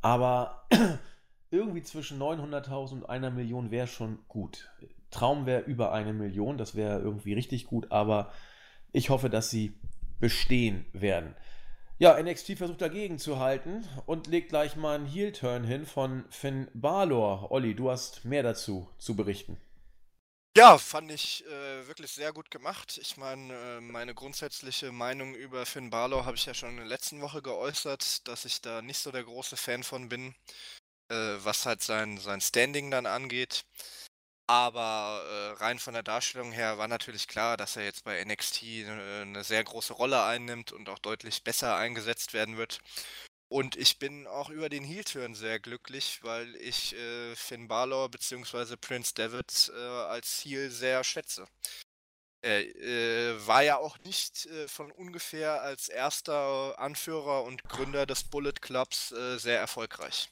Aber irgendwie zwischen 900.000 und einer Million wäre schon gut. Traum wäre über eine Million, das wäre irgendwie richtig gut, aber ich hoffe, dass sie bestehen werden. Ja, NXT versucht dagegen zu halten und legt gleich mal einen Heel-Turn hin von Finn Balor. Olli, du hast mehr dazu zu berichten. Ja, fand ich äh, wirklich sehr gut gemacht. Ich meine, äh, meine grundsätzliche Meinung über Finn Balor habe ich ja schon in der letzten Woche geäußert, dass ich da nicht so der große Fan von bin, äh, was halt sein, sein Standing dann angeht. Aber äh, rein von der Darstellung her war natürlich klar, dass er jetzt bei NXT äh, eine sehr große Rolle einnimmt und auch deutlich besser eingesetzt werden wird. Und ich bin auch über den Heel-Turn sehr glücklich, weil ich äh, Finn Balor bzw. Prince David äh, als Heel sehr schätze. Er äh, war ja auch nicht äh, von ungefähr als erster Anführer und Gründer des Bullet Clubs sehr erfolgreich.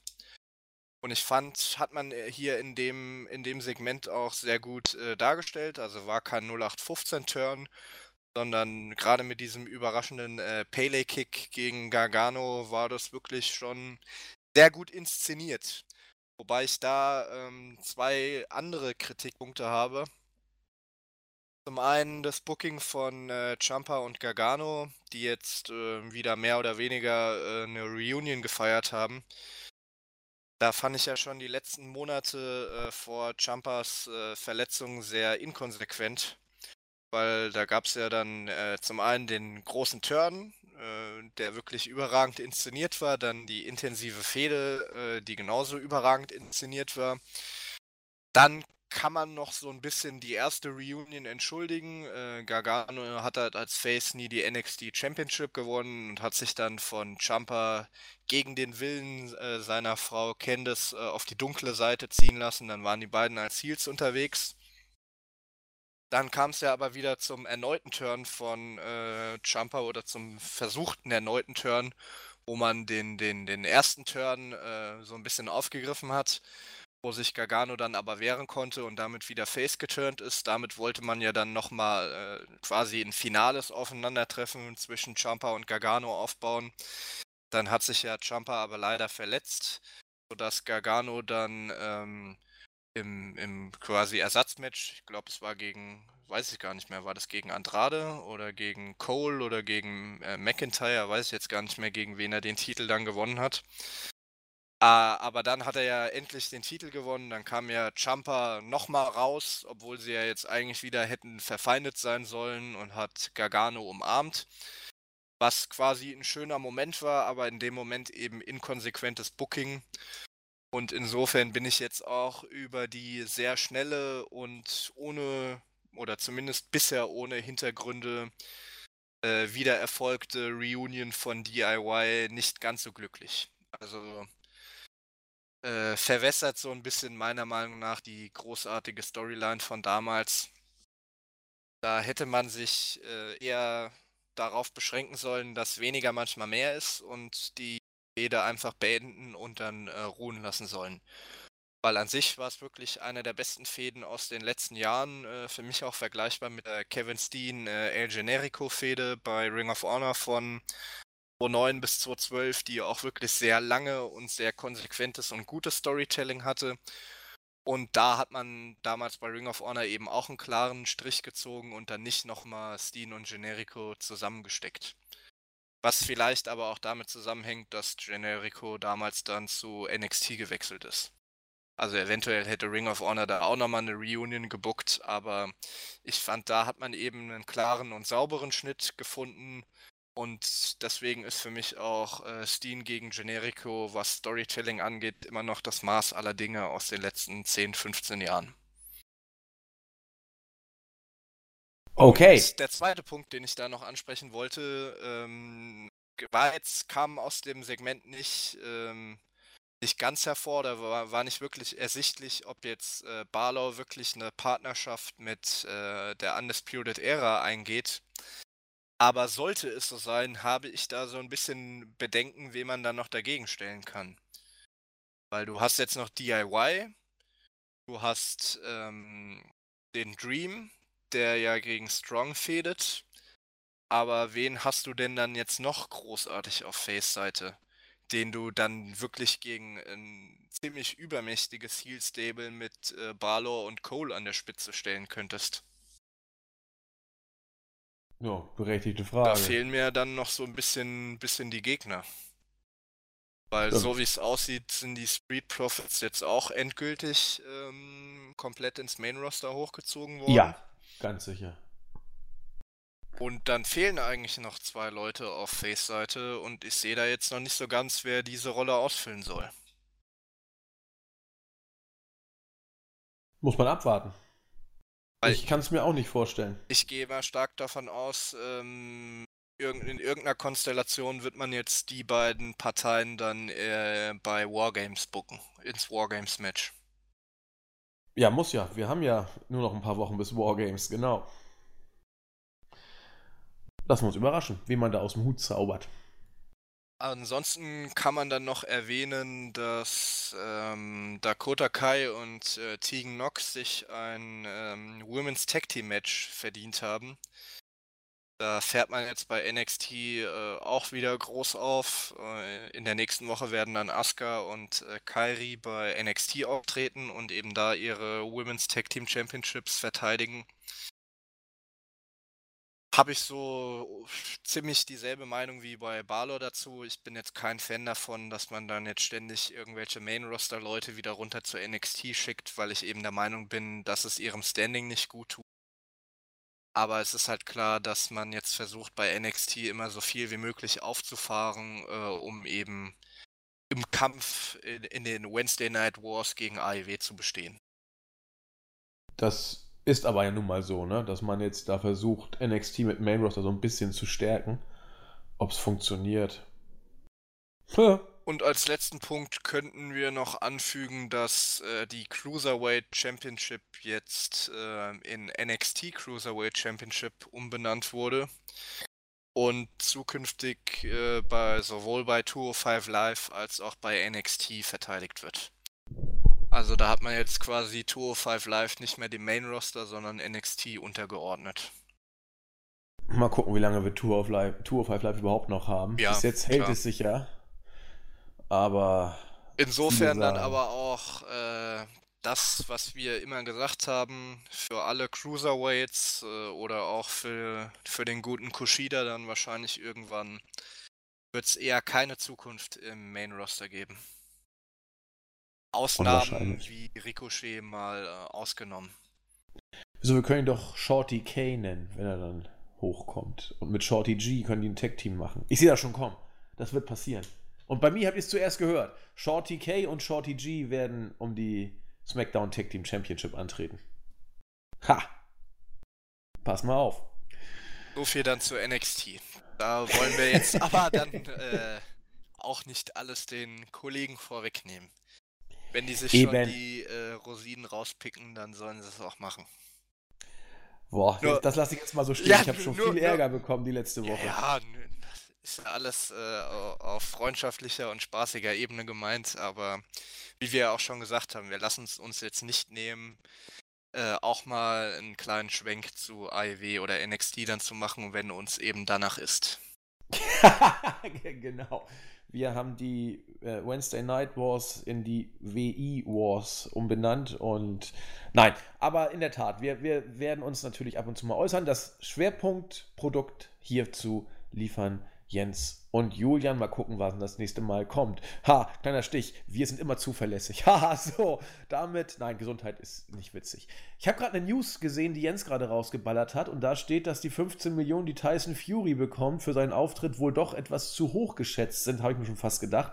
Und ich fand, hat man äh, hier in dem, in dem Segment auch sehr gut äh, dargestellt. Also war kein 0815-Turn, sondern gerade mit diesem überraschenden äh, Pele-Kick gegen Gargano war das wirklich schon sehr gut inszeniert. Wobei ich da ähm, zwei andere Kritikpunkte habe. Zum einen das Booking von äh, Champa und Gargano, die jetzt äh, wieder mehr oder weniger äh, eine Reunion gefeiert haben. Da fand ich ja schon die letzten Monate äh, vor Champas äh, Verletzung sehr inkonsequent, weil da gab es ja dann äh, zum einen den großen Turn, äh, der wirklich überragend inszeniert war, dann die intensive Fehde, äh, die genauso überragend inszeniert war. Dann kann man noch so ein bisschen die erste Reunion entschuldigen. Äh, Gargano hat halt als Face nie die NXT Championship gewonnen und hat sich dann von Champa gegen den Willen äh, seiner Frau Candice äh, auf die dunkle Seite ziehen lassen. Dann waren die beiden als Heels unterwegs. Dann kam es ja aber wieder zum erneuten Turn von äh, Champa oder zum versuchten erneuten Turn, wo man den, den, den ersten Turn äh, so ein bisschen aufgegriffen hat wo sich Gargano dann aber wehren konnte und damit wieder face geturnt ist. Damit wollte man ja dann nochmal äh, quasi ein finales Aufeinandertreffen zwischen Champa und Gargano aufbauen. Dann hat sich ja Champa aber leider verletzt, sodass Gargano dann ähm, im, im quasi Ersatzmatch, ich glaube es war gegen, weiß ich gar nicht mehr, war das gegen Andrade oder gegen Cole oder gegen äh, McIntyre, weiß ich jetzt gar nicht mehr, gegen wen er den Titel dann gewonnen hat. Uh, aber dann hat er ja endlich den Titel gewonnen. Dann kam ja Champa nochmal raus, obwohl sie ja jetzt eigentlich wieder hätten verfeindet sein sollen und hat Gargano umarmt. Was quasi ein schöner Moment war, aber in dem Moment eben inkonsequentes Booking. Und insofern bin ich jetzt auch über die sehr schnelle und ohne, oder zumindest bisher ohne Hintergründe, äh, wieder erfolgte Reunion von DIY nicht ganz so glücklich. Also äh, verwässert so ein bisschen meiner Meinung nach die großartige Storyline von damals. Da hätte man sich äh, eher darauf beschränken sollen, dass weniger manchmal mehr ist und die Rede einfach beenden und dann äh, ruhen lassen sollen. Weil an sich war es wirklich einer der besten Fäden aus den letzten Jahren. Äh, für mich auch vergleichbar mit der Kevin Steen äh, El Generico Fäde bei Ring of Honor von 2009 bis 2012, die auch wirklich sehr lange und sehr konsequentes und gutes Storytelling hatte. Und da hat man damals bei Ring of Honor eben auch einen klaren Strich gezogen und dann nicht nochmal Steen und Generico zusammengesteckt. Was vielleicht aber auch damit zusammenhängt, dass Generico damals dann zu NXT gewechselt ist. Also eventuell hätte Ring of Honor da auch nochmal eine Reunion gebuckt, aber ich fand, da hat man eben einen klaren und sauberen Schnitt gefunden, und deswegen ist für mich auch äh, Steen gegen Generico, was Storytelling angeht, immer noch das Maß aller Dinge aus den letzten 10, 15 Jahren. Okay. Und der zweite Punkt, den ich da noch ansprechen wollte, ähm, war jetzt, kam aus dem Segment nicht, ähm, nicht ganz hervor, da war, war nicht wirklich ersichtlich, ob jetzt äh, Barlow wirklich eine Partnerschaft mit äh, der Undisputed Era eingeht Aber sollte es so sein, habe ich da so ein bisschen Bedenken, wen man dann noch dagegen stellen kann. Weil du hast jetzt noch DIY, du hast ähm, den Dream, der ja gegen Strong fädet. Aber wen hast du denn dann jetzt noch großartig auf Face-Seite? Den du dann wirklich gegen ein ziemlich übermächtiges Heal-Stable mit äh, Balor und Cole an der Spitze stellen könntest. Ja, berechtigte Frage. Da fehlen mir dann noch so ein bisschen, bisschen die Gegner. Weil ja. so wie es aussieht, sind die Street Profits jetzt auch endgültig ähm, komplett ins Main Roster hochgezogen worden. Ja, ganz sicher. Und dann fehlen eigentlich noch zwei Leute auf Face-Seite und ich sehe da jetzt noch nicht so ganz, wer diese Rolle ausfüllen soll. Muss man abwarten. Weil ich kann es mir auch nicht vorstellen. Ich gehe mal stark davon aus, ähm, in irgendeiner Konstellation wird man jetzt die beiden Parteien dann äh, bei Wargames booken, ins Wargames-Match. Ja, muss ja. Wir haben ja nur noch ein paar Wochen bis Wargames, genau. Lassen wir uns überraschen, wie man da aus dem Hut zaubert. Ansonsten kann man dann noch erwähnen, dass ähm, Dakota Kai und äh, Tegan Knox sich ein ähm, Women's Tag Team Match verdient haben. Da fährt man jetzt bei NXT äh, auch wieder groß auf. Äh, in der nächsten Woche werden dann Asuka und äh, Kairi bei NXT auftreten und eben da ihre Women's Tag Team Championships verteidigen habe ich so ziemlich dieselbe Meinung wie bei Balor dazu. Ich bin jetzt kein Fan davon, dass man dann jetzt ständig irgendwelche Main-Roster-Leute wieder runter zur NXT schickt, weil ich eben der Meinung bin, dass es ihrem Standing nicht gut tut. Aber es ist halt klar, dass man jetzt versucht, bei NXT immer so viel wie möglich aufzufahren, äh, um eben im Kampf in, in den Wednesday Night Wars gegen AEW zu bestehen. Das ist aber ja nun mal so, ne? dass man jetzt da versucht, NXT mit Main Roster so ein bisschen zu stärken. Ob es funktioniert. Ja. Und als letzten Punkt könnten wir noch anfügen, dass äh, die Cruiserweight Championship jetzt äh, in NXT Cruiserweight Championship umbenannt wurde und zukünftig äh, bei sowohl bei 205 Live als auch bei NXT verteidigt wird. Also da hat man jetzt quasi 205 Live nicht mehr dem Main Roster, sondern NXT untergeordnet. Mal gucken, wie lange wir 205 Live, 205 Live überhaupt noch haben. Ja, Bis jetzt hält klar. es sich ja. Aber. Insofern dann aber auch äh, das, was wir immer gesagt haben, für alle Cruiserweights äh, oder auch für, für den guten Kushida dann wahrscheinlich irgendwann wird es eher keine Zukunft im Main Roster geben. Ausnahmen wie Ricochet mal äh, ausgenommen. So, wir können ihn doch Shorty K nennen, wenn er dann hochkommt. Und mit Shorty G können die ein Tag-Team machen. Ich sehe das schon kommen. Das wird passieren. Und bei mir habt ihr es zuerst gehört. Shorty K und Shorty G werden um die SmackDown Tag Team Championship antreten. Ha! Pass mal auf. So viel dann zu NXT. Da wollen wir jetzt aber dann äh, auch nicht alles den Kollegen vorwegnehmen. Wenn die sich Eben. schon die äh, Rosinen rauspicken, dann sollen sie es auch machen. Boah, nur, das lasse ich jetzt mal so stehen. Ja, ich habe schon nur, viel Ärger nur, bekommen die letzte Woche. Ja, das ist alles äh, auf freundschaftlicher und spaßiger Ebene gemeint, aber wie wir ja auch schon gesagt haben, wir lassen es uns jetzt nicht nehmen, äh, auch mal einen kleinen Schwenk zu AEW oder NXT dann zu machen, wenn uns eben danach ist. genau. Wir haben die äh, Wednesday Night Wars in die WI Wars umbenannt und nein, aber in der Tat, wir, wir werden uns natürlich ab und zu mal äußern. Das Schwerpunktprodukt hierzu liefern Jens und Julian. Mal gucken, was das nächste Mal kommt. Ha, kleiner Stich. Wir sind immer zuverlässig. Haha, so. Damit, nein, Gesundheit ist nicht witzig. Ich habe gerade eine News gesehen, die Jens gerade rausgeballert hat. Und da steht, dass die 15 Millionen, die Tyson Fury bekommt, für seinen Auftritt wohl doch etwas zu hoch geschätzt sind. Habe ich mir schon fast gedacht.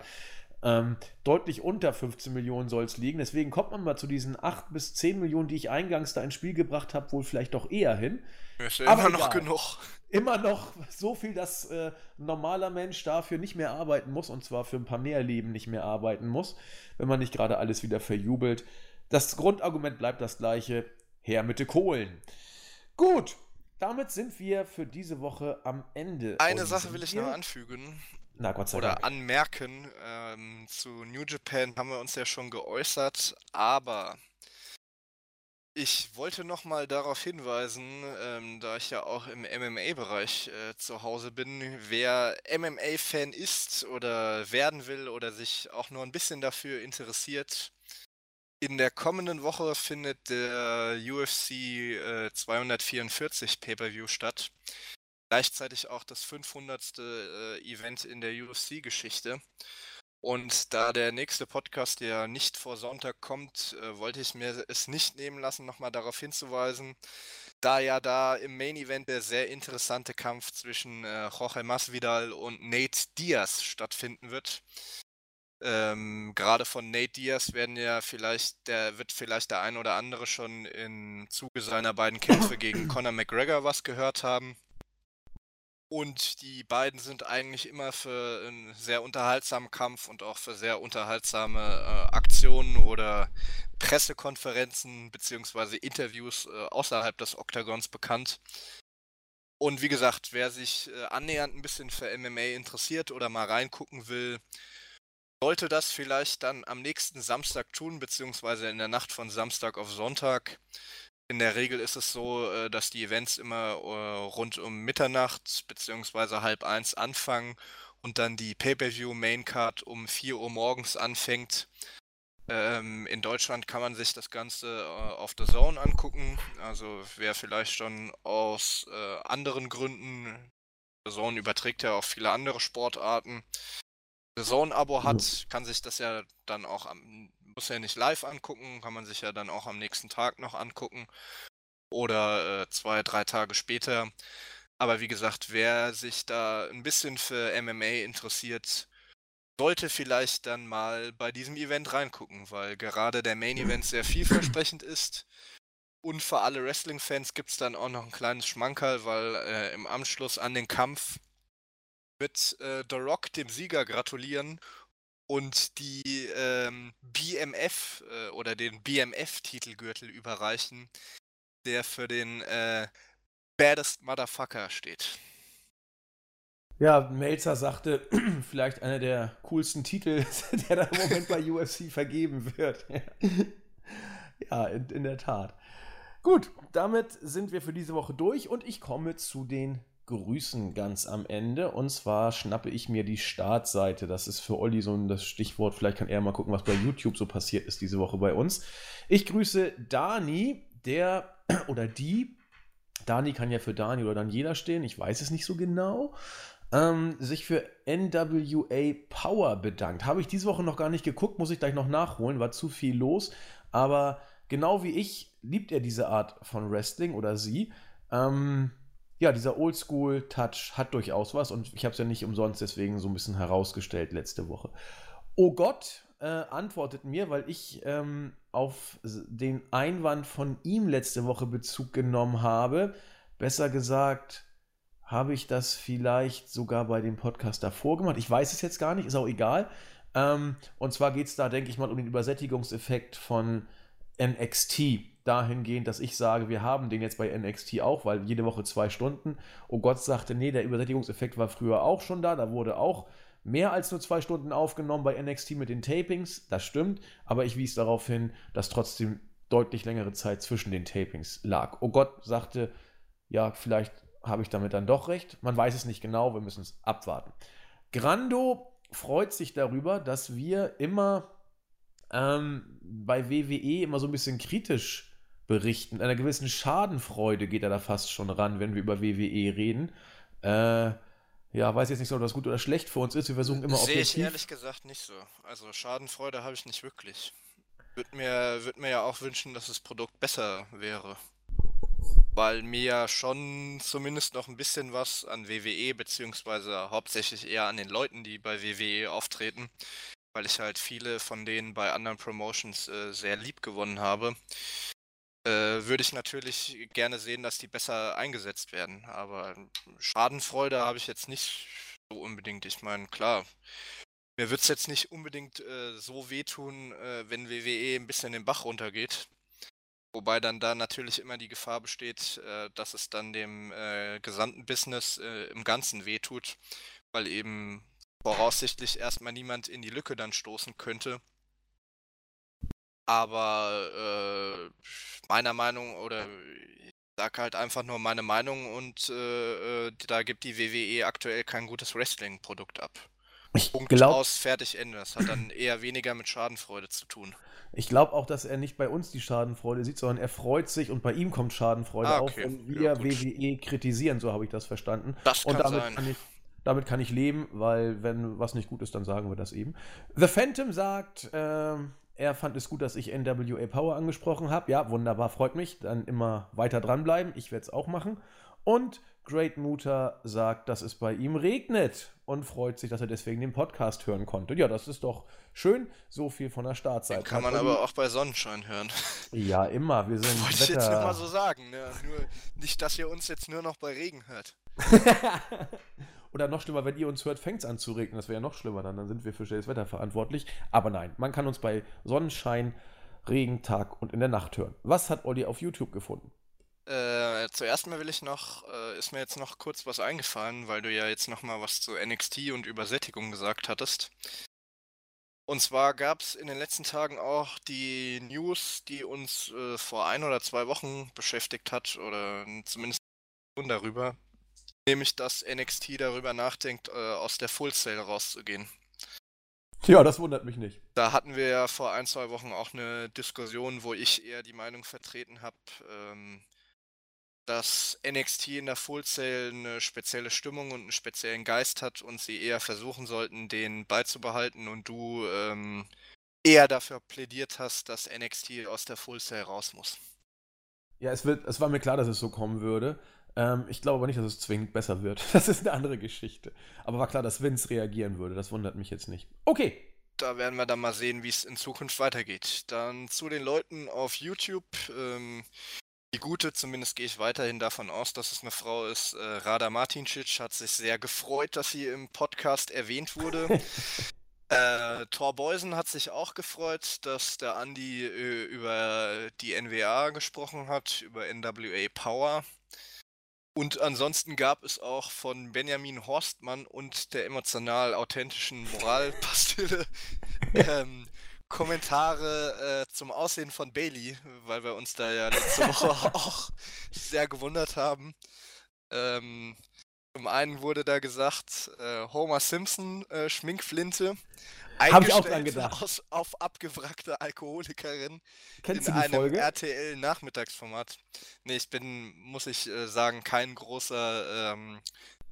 Ähm, deutlich unter 15 Millionen soll es liegen. Deswegen kommt man mal zu diesen 8 bis 10 Millionen, die ich eingangs da ins Spiel gebracht habe, wohl vielleicht doch eher hin. ist ja Aber immer noch genug. Immer noch so viel, dass äh, ein normaler Mensch dafür nicht mehr arbeiten muss und zwar für ein paar mehr Leben nicht mehr arbeiten muss, wenn man nicht gerade alles wieder verjubelt. Das Grundargument bleibt das gleiche: her mit den Kohlen. Gut, damit sind wir für diese Woche am Ende. Eine Sache will ich noch anfügen. Na, Gott sei oder Dank. anmerken. Ähm, zu New Japan haben wir uns ja schon geäußert, aber ich wollte nochmal darauf hinweisen, ähm, da ich ja auch im MMA-Bereich äh, zu Hause bin, wer MMA-Fan ist oder werden will oder sich auch nur ein bisschen dafür interessiert, in der kommenden Woche findet der UFC äh, 244 Pay-per-View statt. Gleichzeitig auch das 500. Äh, Event in der UFC-Geschichte. Und da der nächste Podcast ja nicht vor Sonntag kommt, äh, wollte ich mir es nicht nehmen lassen, nochmal darauf hinzuweisen, da ja da im Main Event der sehr interessante Kampf zwischen äh, Jorge Masvidal und Nate Diaz stattfinden wird. Ähm, Gerade von Nate Diaz werden ja vielleicht, der wird vielleicht der ein oder andere schon im Zuge seiner beiden Kämpfe gegen Conor McGregor was gehört haben. Und die beiden sind eigentlich immer für einen sehr unterhaltsamen Kampf und auch für sehr unterhaltsame äh, Aktionen oder Pressekonferenzen bzw. Interviews äh, außerhalb des Oktagons bekannt. Und wie gesagt, wer sich äh, annähernd ein bisschen für MMA interessiert oder mal reingucken will, sollte das vielleicht dann am nächsten Samstag tun, beziehungsweise in der Nacht von Samstag auf Sonntag. In der Regel ist es so, äh, dass die Events immer äh, rund um Mitternacht bzw. halb eins anfangen und dann die Pay-per-view Maincard um 4 Uhr morgens anfängt. Ähm, in Deutschland kann man sich das Ganze äh, auf The Zone angucken. Also wer vielleicht schon aus äh, anderen Gründen, The Zone überträgt ja auch viele andere Sportarten, The Zone-Abo hat, kann sich das ja dann auch am muss ja nicht live angucken, kann man sich ja dann auch am nächsten Tag noch angucken oder äh, zwei, drei Tage später. Aber wie gesagt, wer sich da ein bisschen für MMA interessiert, sollte vielleicht dann mal bei diesem Event reingucken, weil gerade der Main Event sehr vielversprechend ist. Und für alle Wrestling-Fans gibt es dann auch noch ein kleines Schmankerl, weil äh, im Anschluss an den Kampf wird äh, The Rock dem Sieger gratulieren und die ähm, BMF äh, oder den BMF-Titelgürtel überreichen, der für den äh, Baddest Motherfucker steht. Ja, Melzer sagte, vielleicht einer der coolsten Titel, der da im Moment bei UFC vergeben wird. ja, in, in der Tat. Gut, damit sind wir für diese Woche durch und ich komme zu den Grüßen ganz am Ende. Und zwar schnappe ich mir die Startseite. Das ist für Olli so ein das Stichwort. Vielleicht kann er mal gucken, was bei YouTube so passiert ist diese Woche bei uns. Ich grüße Dani, der oder die. Dani kann ja für Dani oder dann jeder stehen. Ich weiß es nicht so genau. Ähm, sich für NWA Power bedankt. Habe ich diese Woche noch gar nicht geguckt, muss ich gleich noch nachholen, war zu viel los. Aber genau wie ich liebt er diese Art von Wrestling oder sie. Ähm, ja, dieser Oldschool-Touch hat durchaus was und ich habe es ja nicht umsonst deswegen so ein bisschen herausgestellt letzte Woche. Oh Gott äh, antwortet mir, weil ich ähm, auf den Einwand von ihm letzte Woche Bezug genommen habe. Besser gesagt, habe ich das vielleicht sogar bei dem Podcast davor gemacht. Ich weiß es jetzt gar nicht, ist auch egal. Ähm, und zwar geht es da, denke ich mal, um den Übersättigungseffekt von NXT dahingehend, dass ich sage, wir haben den jetzt bei NXT auch, weil jede Woche zwei Stunden. Oh Gott sagte, nee, der Übersättigungseffekt war früher auch schon da, da wurde auch mehr als nur zwei Stunden aufgenommen bei NXT mit den Tapings, das stimmt, aber ich wies darauf hin, dass trotzdem deutlich längere Zeit zwischen den Tapings lag. Oh Gott sagte, ja, vielleicht habe ich damit dann doch recht. Man weiß es nicht genau, wir müssen es abwarten. Grando freut sich darüber, dass wir immer ähm, bei WWE immer so ein bisschen kritisch berichten. Einer gewissen Schadenfreude geht er da fast schon ran, wenn wir über WWE reden. Äh, ja, weiß jetzt nicht, ob das gut oder schlecht für uns ist. Wir versuchen immer Sehe ich ehrlich gesagt nicht so. Also Schadenfreude habe ich nicht wirklich. Würde mir, würd mir ja auch wünschen, dass das Produkt besser wäre. Weil mir ja schon zumindest noch ein bisschen was an WWE, beziehungsweise hauptsächlich eher an den Leuten, die bei WWE auftreten, weil ich halt viele von denen bei anderen Promotions äh, sehr lieb gewonnen habe, äh, würde ich natürlich gerne sehen, dass die besser eingesetzt werden. Aber Schadenfreude habe ich jetzt nicht so unbedingt. Ich meine, klar, mir wird es jetzt nicht unbedingt äh, so wehtun, äh, wenn WWE ein bisschen den Bach runtergeht. Wobei dann da natürlich immer die Gefahr besteht, äh, dass es dann dem äh, gesamten Business im Ganzen wehtut, weil eben voraussichtlich erstmal niemand in die Lücke dann stoßen könnte. Aber äh, meiner Meinung oder ich sage halt einfach nur meine Meinung und äh, äh, da gibt die WWE aktuell kein gutes Wrestling-Produkt ab. Ich Punkt glaub- aus, fertig, Ende. Das hat dann eher weniger mit Schadenfreude zu tun. Ich glaube auch, dass er nicht bei uns die Schadenfreude sieht, sondern er freut sich und bei ihm kommt Schadenfreude Ah, auf, okay. wenn wir Ja. WWE kritisieren, so habe ich das verstanden. Das Und kann damit sein. kann, ich, damit kann ich leben, weil wenn was nicht gut ist, dann sagen wir das eben. The Phantom sagt, ähm, er fand es gut, dass ich NWA Power angesprochen habe. Ja, wunderbar, freut mich. Dann immer weiter dranbleiben. Ich werde es auch machen. Und Great Mutter sagt, dass es bei ihm regnet und freut sich, dass er deswegen den Podcast hören konnte. Ja, das ist doch schön. So viel von der Startseite. Den kann man Hat aber auch bei Sonnenschein hören. Ja, immer. Wir sind Wollte ich jetzt Wetter- nur mal so sagen. Ne? Nur nicht, dass ihr uns jetzt nur noch bei Regen hört. Oder noch schlimmer, wenn ihr uns hört, fängt es an zu regnen. Das wäre ja noch schlimmer dann. Dann sind wir für schlechtes Wetter verantwortlich. Aber nein, man kann uns bei Sonnenschein, Regen, Tag und in der Nacht hören. Was hat Olli auf YouTube gefunden? Äh, zuerst mal will ich noch, äh, ist mir jetzt noch kurz was eingefallen, weil du ja jetzt noch mal was zu NXT und Übersättigung gesagt hattest. Und zwar gab es in den letzten Tagen auch die News, die uns äh, vor ein oder zwei Wochen beschäftigt hat, oder zumindest darüber, nämlich dass NXT darüber nachdenkt, äh, aus der Full Sail rauszugehen. Ja, das wundert mich nicht. Da hatten wir ja vor ein, zwei Wochen auch eine Diskussion, wo ich eher die Meinung vertreten habe, ähm, dass NXT in der Full Sail eine spezielle Stimmung und einen speziellen Geist hat und sie eher versuchen sollten, den beizubehalten und du ähm, eher dafür plädiert hast, dass NXT aus der Full Sail raus muss. Ja, es, wird, es war mir klar, dass es so kommen würde. Ähm, ich glaube aber nicht, dass es zwingend besser wird. Das ist eine andere Geschichte. Aber war klar, dass Vince reagieren würde. Das wundert mich jetzt nicht. Okay. Da werden wir dann mal sehen, wie es in Zukunft weitergeht. Dann zu den Leuten auf YouTube. Ähm, die gute, zumindest gehe ich weiterhin davon aus, dass es eine Frau ist. Äh, Rada Martincic hat sich sehr gefreut, dass sie im Podcast erwähnt wurde. äh, Thor Beusen hat sich auch gefreut, dass der Andi äh, über die NWA gesprochen hat, über NWA Power. Und ansonsten gab es auch von Benjamin Horstmann und der emotional authentischen Moralpastille ähm, Kommentare äh, zum Aussehen von Bailey, weil wir uns da ja letzte Woche auch sehr gewundert haben. Ähm, zum einen wurde da gesagt, äh, Homer Simpson äh, Schminkflinte. Hab ich auch dran gedacht. Aus, auf abgewrackte Alkoholikerin Kennst in einem? RTL-Nachmittagsformat. Nee, ich bin, muss ich äh, sagen, kein großer ähm,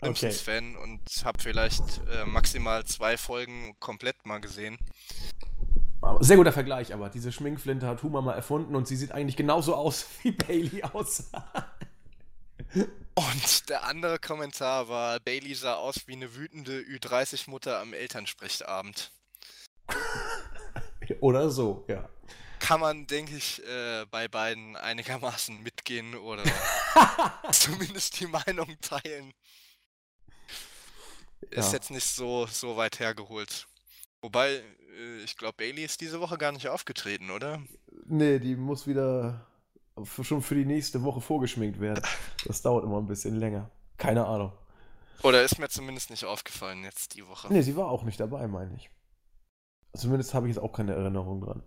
Simpsons-Fan und habe vielleicht äh, maximal zwei Folgen komplett mal gesehen. Sehr guter Vergleich, aber diese Schminkflinte hat Huma mal erfunden und sie sieht eigentlich genauso aus, wie Bailey aussah. Und der andere Kommentar war, Bailey sah aus wie eine wütende Ü30-Mutter am Elternsprechtabend. Oder so, ja. Kann man, denke ich, äh, bei beiden einigermaßen mitgehen oder zumindest die Meinung teilen. Ist Ja. jetzt nicht so, so weit hergeholt. Wobei, äh, ich glaube, Bailey ist diese Woche gar nicht aufgetreten, oder? Nee, die muss wieder schon für die nächste Woche vorgeschminkt werden. Das dauert immer ein bisschen länger. Keine Ahnung. Oder ist mir zumindest nicht aufgefallen jetzt die Woche. Nee, sie war auch nicht dabei, meine ich. Zumindest habe ich jetzt auch keine Erinnerung dran.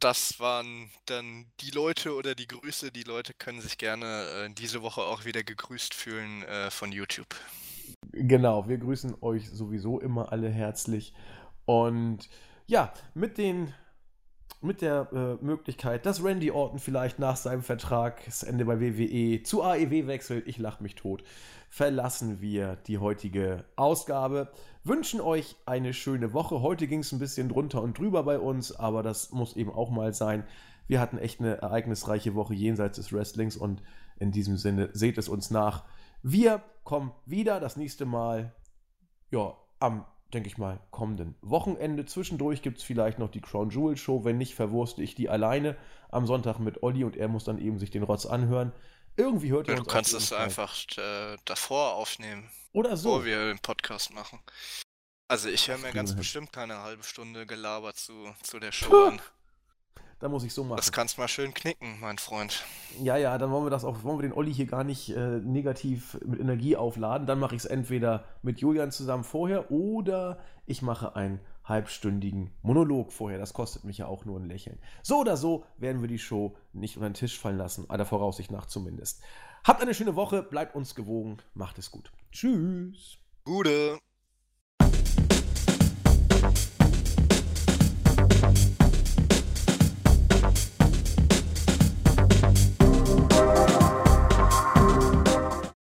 Das waren dann die Leute oder die Grüße. Die Leute können sich gerne äh, diese Woche auch wieder gegrüßt fühlen äh, von YouTube. Genau, wir grüßen euch sowieso immer alle herzlich. Und ja, mit den mit der äh, Möglichkeit, dass Randy Orton vielleicht nach seinem Vertragsende bei WWE zu AEW wechselt, ich lach mich tot, verlassen wir die heutige Ausgabe. Wünschen euch eine schöne Woche. Heute ging es ein bisschen drunter und drüber bei uns, aber das muss eben auch mal sein. Wir hatten echt eine ereignisreiche Woche jenseits des Wrestlings und in diesem Sinne seht es uns nach. Wir kommen wieder das nächste Mal, ja, am, denke ich mal, kommenden Wochenende. Zwischendurch gibt es vielleicht noch die Crown Jewel Show. Wenn nicht, verwurste ich die alleine am Sonntag mit Olli und er muss dann eben sich den Rotz anhören. Irgendwie hört er Ja, uns du kannst es einfach äh, davor aufnehmen, Oder so. bevor wir den Podcast machen. Also ich höre mir ganz hin. bestimmt keine halbe Stunde Gelaber zu, zu der Show Puh. an. Dann muss ich so machen. Das kannst mal schön knicken, mein Freund. Ja, ja, dann wollen wir das auch, wollen wir den Olli hier gar nicht äh, negativ mit Energie aufladen. Dann mache ich es entweder mit Julian zusammen vorher oder ich mache einen halbstündigen Monolog vorher. Das kostet mich ja auch nur ein Lächeln. So oder so werden wir die Show nicht unter den Tisch fallen lassen, aller Voraussicht nach zumindest. Habt eine schöne Woche, bleibt uns gewogen, macht es gut. Tschüss. Gute.